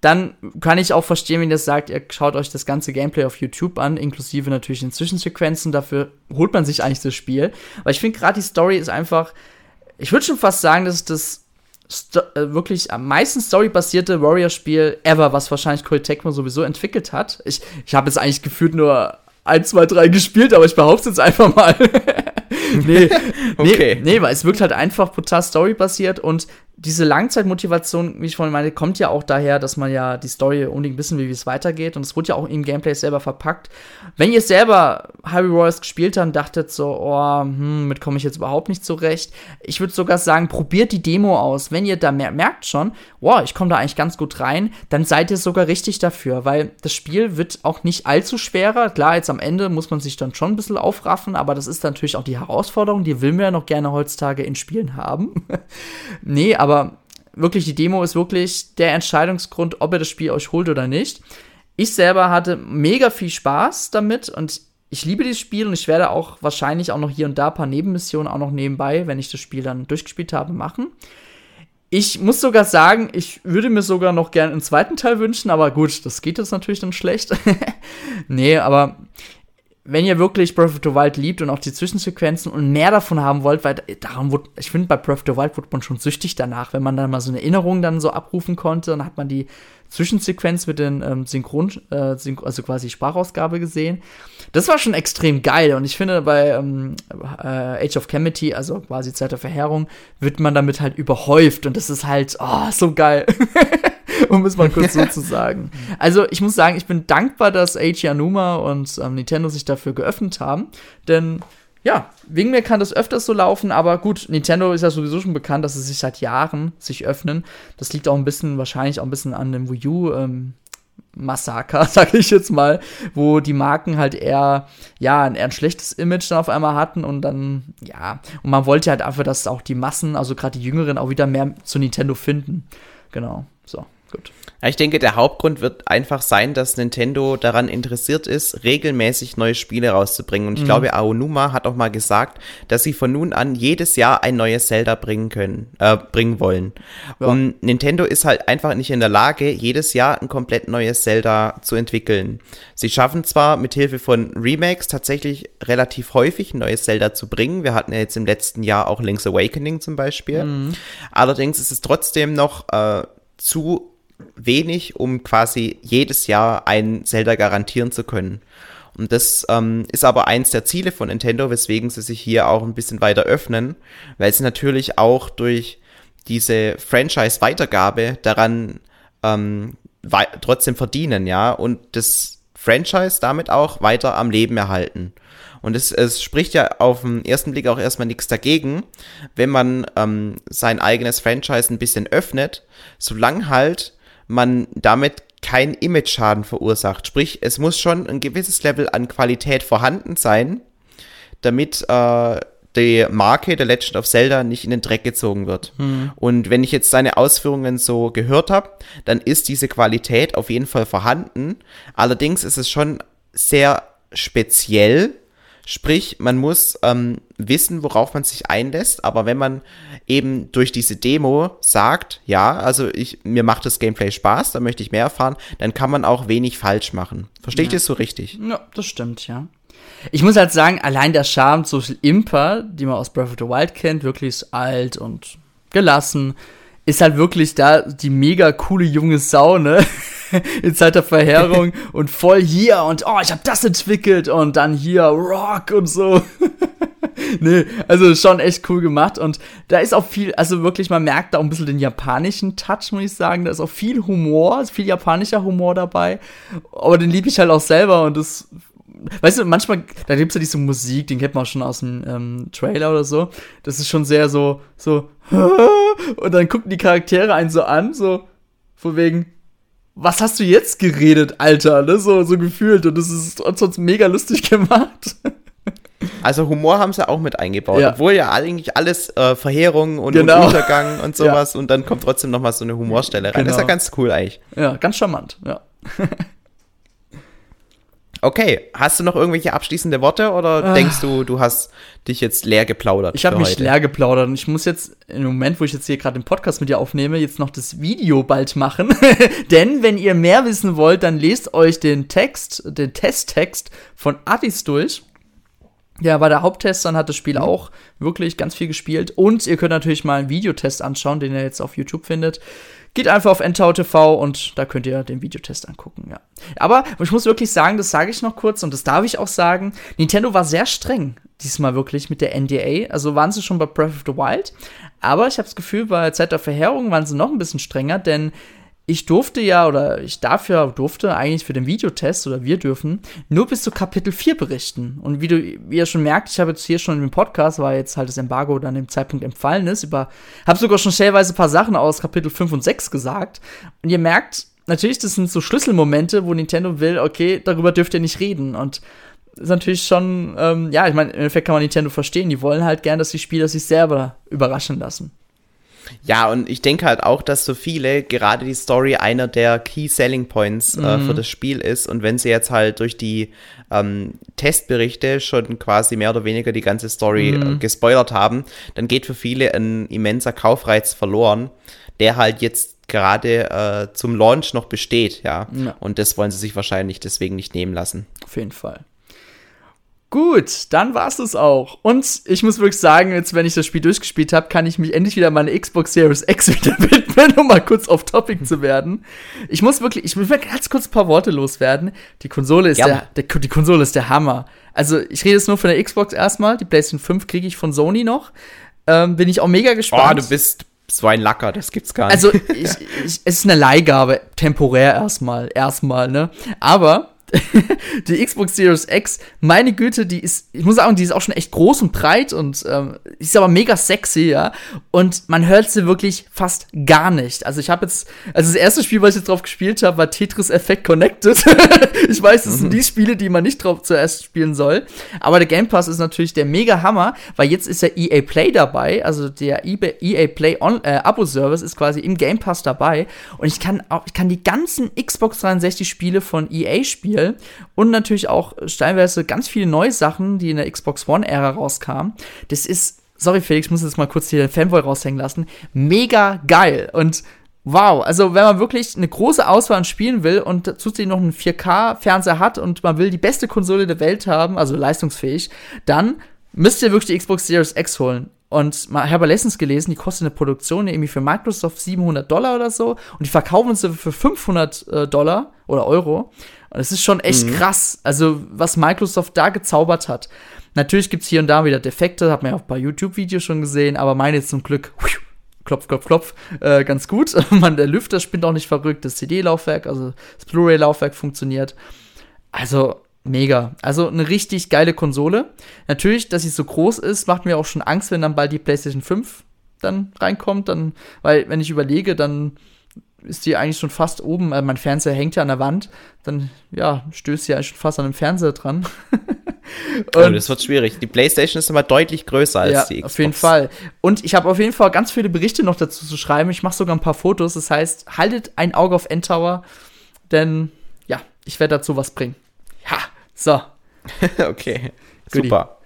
Dann kann ich auch verstehen, wenn ihr sagt, ihr schaut euch das ganze Gameplay auf YouTube an, inklusive natürlich den Zwischensequenzen. Dafür holt man sich eigentlich das Spiel. Aber ich finde gerade die Story ist einfach, ich würde schon fast sagen, dass das Sto äh, wirklich am meisten storybasierte Warrior-Spiel ever, was wahrscheinlich Koei Tecmo sowieso entwickelt hat. Ich, ich habe jetzt eigentlich gefühlt nur 1, 2, 3 gespielt, aber ich behaupte es einfach mal. nee, okay. nee, nee, weil es wirkt halt einfach brutal storybasiert und diese Langzeitmotivation, wie ich vorhin meinte, kommt ja auch daher, dass man ja die Story unbedingt wissen will, wie es weitergeht. Und es wurde ja auch im Gameplay selber verpackt. Wenn ihr selber Harry Royals gespielt habt und dachtet so, oh, hm, mit komme ich jetzt überhaupt nicht zurecht. Ich würde sogar sagen, probiert die Demo aus. Wenn ihr da mer merkt schon, wow, ich komme da eigentlich ganz gut rein, dann seid ihr sogar richtig dafür, weil das Spiel wird auch nicht allzu schwerer. Klar, jetzt am Ende muss man sich dann schon ein bisschen aufraffen, aber das ist natürlich auch die Herausforderung, die will man ja noch gerne heutzutage in Spielen haben. nee, aber aber wirklich, die Demo ist wirklich der Entscheidungsgrund, ob ihr das Spiel euch holt oder nicht. Ich selber hatte mega viel Spaß damit und ich liebe dieses Spiel und ich werde auch wahrscheinlich auch noch hier und da ein paar Nebenmissionen auch noch nebenbei, wenn ich das Spiel dann durchgespielt habe, machen. Ich muss sogar sagen, ich würde mir sogar noch gerne einen zweiten Teil wünschen, aber gut, das geht jetzt natürlich dann schlecht. nee, aber wenn ihr wirklich Breath of the Wild liebt und auch die Zwischensequenzen und mehr davon haben wollt, weil daran wurde, ich finde, bei Breath of the Wild wurde man schon süchtig danach, wenn man dann mal so eine Erinnerung dann so abrufen konnte, dann hat man die Zwischensequenz mit den ähm, Synchron, äh, Syn also quasi Sprachausgabe gesehen. Das war schon extrem geil und ich finde, bei ähm, äh, Age of Calamity, also quasi Zeit der Verheerung, wird man damit halt überhäuft und das ist halt, oh, so geil. um es mal kurz so zu sagen. Also ich muss sagen, ich bin dankbar, dass Eiji Anuma und ähm, Nintendo sich dafür geöffnet haben, denn ja, wegen mir kann das öfters so laufen, aber gut, Nintendo ist ja sowieso schon bekannt, dass sie sich seit Jahren sich öffnen. Das liegt auch ein bisschen, wahrscheinlich auch ein bisschen an dem Wii U, ähm, Massaker, sag ich jetzt mal, wo die Marken halt eher, ja, ein, eher ein schlechtes Image dann auf einmal hatten und dann, ja, und man wollte halt einfach, dass auch die Massen, also gerade die Jüngeren, auch wieder mehr zu Nintendo finden. Genau, so. Gut. Ja, ich denke, der Hauptgrund wird einfach sein, dass Nintendo daran interessiert ist, regelmäßig neue Spiele rauszubringen. Und ich mhm. glaube, Aonuma hat auch mal gesagt, dass sie von nun an jedes Jahr ein neues Zelda bringen können, äh, bringen wollen. Ja. Und Nintendo ist halt einfach nicht in der Lage, jedes Jahr ein komplett neues Zelda zu entwickeln. Sie schaffen zwar mit Hilfe von Remakes tatsächlich relativ häufig ein neues Zelda zu bringen. Wir hatten ja jetzt im letzten Jahr auch Link's Awakening zum Beispiel. Mhm. Allerdings ist es trotzdem noch äh, zu wenig, um quasi jedes Jahr ein Zelda garantieren zu können. Und das ähm, ist aber eins der Ziele von Nintendo, weswegen sie sich hier auch ein bisschen weiter öffnen, weil sie natürlich auch durch diese Franchise-Weitergabe daran ähm, trotzdem verdienen, ja, und das Franchise damit auch weiter am Leben erhalten. Und es, es spricht ja auf den ersten Blick auch erstmal nichts dagegen, wenn man ähm, sein eigenes Franchise ein bisschen öffnet, solange halt man damit keinen Image-Schaden verursacht. Sprich, es muss schon ein gewisses Level an Qualität vorhanden sein, damit äh, die Marke der Legend of Zelda nicht in den Dreck gezogen wird. Hm. Und wenn ich jetzt seine Ausführungen so gehört habe, dann ist diese Qualität auf jeden Fall vorhanden. Allerdings ist es schon sehr speziell Sprich, man muss ähm, wissen, worauf man sich einlässt, aber wenn man eben durch diese Demo sagt, ja, also ich, mir macht das Gameplay Spaß, da möchte ich mehr erfahren, dann kann man auch wenig falsch machen. Verstehe ich das so richtig? Ja, das stimmt, ja. Ich muss halt sagen, allein der Charme Social Imper, die man aus Breath of the Wild kennt, wirklich alt und gelassen, ist halt wirklich da die mega coole junge Sau, ne? in Zeit der Verheerung und voll hier und oh, ich habe das entwickelt und dann hier Rock und so. nee, also schon echt cool gemacht und da ist auch viel, also wirklich, man merkt da auch ein bisschen den japanischen Touch, muss ich sagen. Da ist auch viel Humor, viel japanischer Humor dabei, aber den liebe ich halt auch selber und das weißt du, manchmal, da gibt's ja diese Musik, den kennt man auch schon aus dem ähm, Trailer oder so. Das ist schon sehr so, so, und dann gucken die Charaktere einen so an, so, von wegen, was hast du jetzt geredet, Alter? Ne? So, so gefühlt. Und das ist sonst mega lustig gemacht. Also Humor haben sie auch mit eingebaut, Ja. obwohl ja eigentlich alles äh, Verheerung und, Genau. und Untergang und sowas und dann kommt trotzdem noch mal so eine Humorstelle rein. Das ist ja Genau. ganz cool eigentlich. Ja, ganz charmant, ja. Okay, hast du noch irgendwelche abschließende Worte oder denkst du, du hast dich jetzt leer geplaudert? Ah. Ich habe mich heute? leer geplaudert und ich muss jetzt im Moment, wo ich jetzt hier gerade den Podcast mit dir aufnehme, jetzt noch das Video bald machen. Denn wenn ihr mehr wissen wollt, dann lest euch den Text, den Testtext von Addis durch. Ja, war der Haupttest, dann hat das Mhm. Spiel auch wirklich ganz viel gespielt. Und ihr könnt natürlich mal einen Videotest anschauen, den ihr jetzt auf YouTube findet. Geht einfach auf NTV TV und da könnt ihr den Videotest angucken, ja. Aber ich muss wirklich sagen, das sage ich noch kurz und das darf ich auch sagen, Nintendo war sehr streng diesmal wirklich mit der NDA. Also waren sie schon bei Breath of the Wild, aber ich habe das Gefühl, bei Zeit der Verheerung waren sie noch ein bisschen strenger, denn ich durfte ja, oder ich darf ja, durfte eigentlich für den Videotest, oder wir dürfen, nur bis zu Kapitel 4 berichten. Und wie du, wie ihr schon merkt, ich habe jetzt hier schon im Podcast, weil jetzt halt das Embargo dann im Zeitpunkt empfallen ist, über, habe sogar schon stellenweise ein paar Sachen aus Kapitel 5 und 6 gesagt. Und ihr merkt, natürlich, das sind so Schlüsselmomente, wo Nintendo will, okay, darüber dürft ihr nicht reden. Und ist natürlich schon, ähm, ja, ich meine, im Endeffekt kann man Nintendo verstehen. Die wollen halt gern, dass die Spieler sich selber überraschen lassen. Ja, und ich denke halt auch, dass so viele gerade die Story einer der Key Selling Points äh, Mhm. für das Spiel ist. Und wenn sie jetzt halt durch die ähm, Testberichte schon quasi mehr oder weniger die ganze Story Mhm. äh, gespoilert haben, dann geht für viele ein immenser Kaufreiz verloren, der halt jetzt gerade äh, zum Launch noch besteht, ja. Ja. Und das wollen sie sich wahrscheinlich deswegen nicht nehmen lassen. Auf jeden Fall. Gut, dann war's das auch. Und ich muss wirklich sagen, jetzt, wenn ich das Spiel durchgespielt habe, kann ich mich endlich wieder meine Xbox Series X wieder widmen, um mal kurz auf Topic zu werden. Ich muss wirklich, ich will ganz kurz ein paar Worte loswerden. Die Konsole ist Ja. der, der, die Konsole ist der Hammer. Also, ich rede jetzt nur von der Xbox erstmal. Die PlayStation 5 kriege ich von Sony noch. Ähm, bin ich auch mega Oh, gespannt. du bist so ein Lacker, das gibt's gar nicht. Also, ich, ich, es ist eine Leihgabe, temporär erstmal, erstmal, ne? Aber die Xbox Series X, meine Güte, die ist, ich muss sagen, die ist auch schon echt groß und breit und ähm, ist aber mega sexy, ja. Und man hört sie wirklich fast gar nicht. Also ich habe jetzt, also das erste Spiel, was ich jetzt drauf gespielt habe, war Tetris Effect Connected. ich weiß, das sind die Spiele, die man nicht drauf zuerst spielen soll. Aber der Game Pass ist natürlich der mega Hammer, weil jetzt ist ja EA Play dabei, also der EA Play On äh, Abo-Service ist quasi im Game Pass dabei und ich kann auch, ich kann die ganzen Xbox 360 Spiele von EA spielen und natürlich auch stellenweise ganz viele neue Sachen, die in der Xbox One-Ära rauskamen. Das ist, sorry Felix, ich muss jetzt mal kurz hier den Fanboy raushängen lassen, mega geil und Wow, also wenn man wirklich eine große Auswahl an Spielen will und zusätzlich noch einen 4K-Fernseher hat und man will die beste Konsole der Welt haben, also leistungsfähig, dann müsst ihr wirklich die Xbox Series X holen. Und ich habe letztens gelesen, die kostet eine Produktion irgendwie für Microsoft 700 Dollar oder so und die verkaufen sie für 500 äh, Dollar oder Euro. Und das ist schon echt krass, also was Microsoft da gezaubert hat. Natürlich gibt's hier und da wieder Defekte, hat man ja auch bei YouTube-Videos schon gesehen, aber meine ist zum Glück klopf, klopf, klopf, äh, ganz gut. Man, der Lüfter spinnt auch nicht verrückt, das CD-Laufwerk, also das Blu-ray-Laufwerk funktioniert. Also mega. Also eine richtig geile Konsole. Natürlich, dass sie so groß ist, macht mir auch schon Angst, wenn dann bald die PlayStation 5 dann reinkommt, dann, weil wenn ich überlege, dann ist die eigentlich schon fast oben, äh, mein Fernseher hängt ja an der Wand, dann ja, stößt sie eigentlich schon fast an dem Fernseher dran. oh, das wird schwierig. Die PlayStation ist immer deutlich größer als ja, die Xbox. auf jeden Fall. Und ich habe auf jeden Fall ganz viele Berichte noch dazu zu schreiben. Ich mache sogar ein paar Fotos. Das heißt, haltet ein Auge auf Endtower, denn ja, ich werde dazu was bringen. Ja, so. okay, Goodie. super.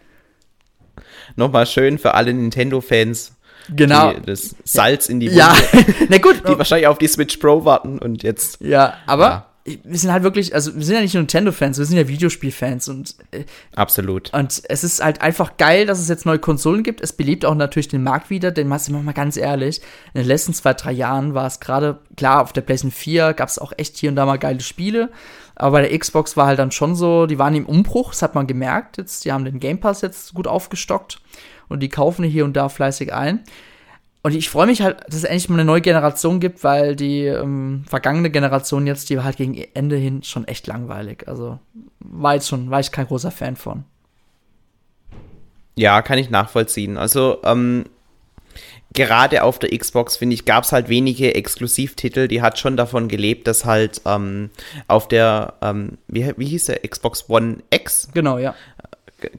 Nochmal schön für alle Nintendo-Fans, Genau. die das Salz in die Wunde, Ja, na gut. die wahrscheinlich auf die Switch Pro warten und jetzt. Ja, aber Ja. wir sind halt wirklich, also wir sind ja nicht nur Nintendo-Fans, wir sind ja Videospiel-Fans und, äh, Absolut. und es ist halt einfach geil, dass es jetzt neue Konsolen gibt. Es belebt auch natürlich den Markt wieder, denn wir mal ganz ehrlich, in den letzten zwei, drei Jahren war es gerade, klar, auf der PlayStation 4 gab es auch echt hier und da mal geile Spiele, aber bei der Xbox war halt dann schon so, die waren im Umbruch, das hat man gemerkt jetzt, die haben den Game Pass jetzt gut aufgestockt und die kaufen hier und da fleißig ein. Und ich freue mich halt, dass es endlich mal eine neue Generation gibt, weil die ähm, vergangene Generation jetzt, die war halt gegen Ende hin schon echt langweilig. Also war jetzt schon, war ich kein großer Fan von. Ja, kann ich nachvollziehen. Also, ähm, gerade auf der Xbox, finde ich, gab es halt wenige Exklusivtitel, die hat schon davon gelebt, dass halt ähm, auf der, ähm, wie, wie hieß der, Xbox One X, Genau, ja.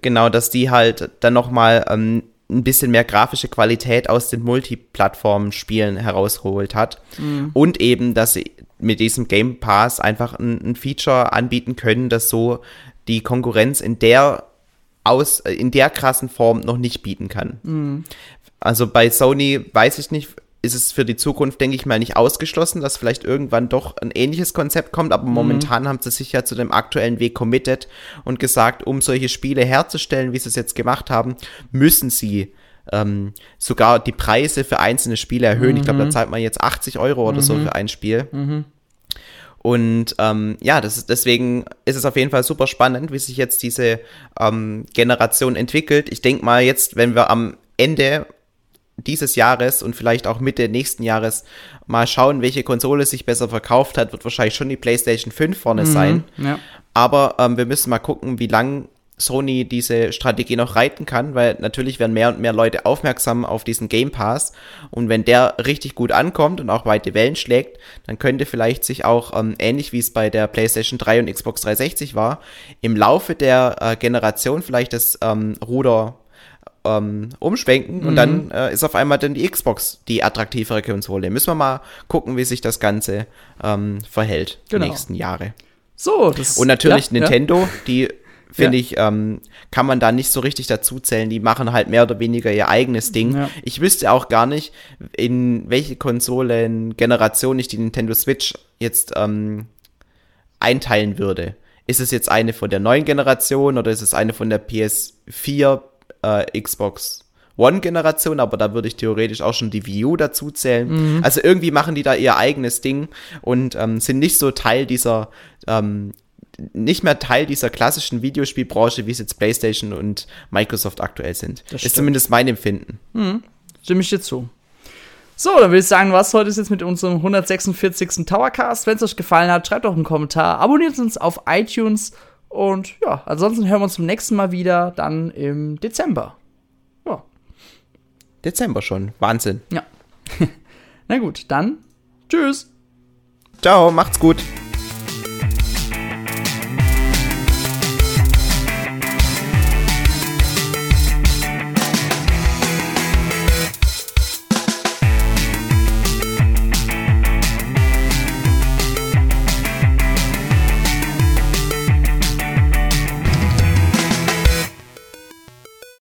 Genau, dass die halt dann nochmal ähm, ein bisschen mehr grafische Qualität aus den Multiplattform-Spielen herausgeholt hat. Mhm. Und eben, dass sie mit diesem Game Pass einfach ein, ein, Feature anbieten können, das so die Konkurrenz in der aus in der krassen Form noch nicht bieten kann. Mhm. Also bei Sony weiß ich nicht, ist es für die Zukunft, denke ich mal, nicht ausgeschlossen, dass vielleicht irgendwann doch ein ähnliches Konzept kommt, aber mhm. momentan haben sie sich ja zu dem aktuellen Weg committed und gesagt, um solche Spiele herzustellen, wie sie es jetzt gemacht haben, müssen sie ähm, sogar die Preise für einzelne Spiele erhöhen. Mhm. Ich glaube, da zahlt man jetzt 80 Euro oder mhm. so für ein Spiel. Mhm. Und ähm, ja, das ist, deswegen ist es auf jeden Fall super spannend, wie sich jetzt diese ähm, Generation entwickelt. Ich denke mal jetzt, wenn wir am Ende dieses Jahres und vielleicht auch Mitte nächsten Jahres mal schauen, welche Konsole sich besser verkauft hat, wird wahrscheinlich schon die PlayStation 5 vorne mhm, sein. Ja. Aber ähm, wir müssen mal gucken, wie lang Sony diese Strategie noch reiten kann, weil natürlich werden mehr und mehr Leute aufmerksam auf diesen Game Pass und wenn der richtig gut ankommt und auch weite Wellen schlägt, dann könnte vielleicht sich auch ähm, ähnlich wie es bei der PlayStation 3 und Xbox 360 war, im Laufe der äh, Generation vielleicht das ähm, Ruder ähm, umschwenken mhm. und dann mhm. äh, ist auf einmal dann die Xbox die attraktivere Konsole. Müssen wir mal gucken, wie sich das Ganze ähm, verhält genau. die nächsten Jahre. So, das, und natürlich ja, Nintendo, ja. die finde ja. ich, ähm, kann man da nicht so richtig dazu zählen. Die machen halt mehr oder weniger ihr eigenes Ding. Ja. Ich wüsste auch gar nicht, in welche Konsolengeneration ich die Nintendo Switch jetzt ähm, einteilen würde. Ist es jetzt eine von der neuen Generation oder ist es eine von der PS4 äh, Xbox One-Generation, aber da würde ich theoretisch auch schon die Wii U dazu zählen. Mhm. Also irgendwie machen die da ihr eigenes Ding und ähm, sind nicht so Teil dieser, ähm, nicht mehr Teil dieser klassischen Videospielbranche, wie es jetzt PlayStation und Microsoft aktuell sind. Das ist zumindest mein Empfinden. Mhm. Stimme ich dir zu. So, dann würde ich sagen, was heute ist jetzt mit unserem 146. Towercast. Wenn es euch gefallen hat, schreibt doch einen Kommentar, abonniert uns auf iTunes und ja, ansonsten hören wir uns zum nächsten Mal wieder, dann im Dezember. Ja. Dezember schon. Wahnsinn. Ja. Na gut, dann tschüss. Ciao, macht's gut.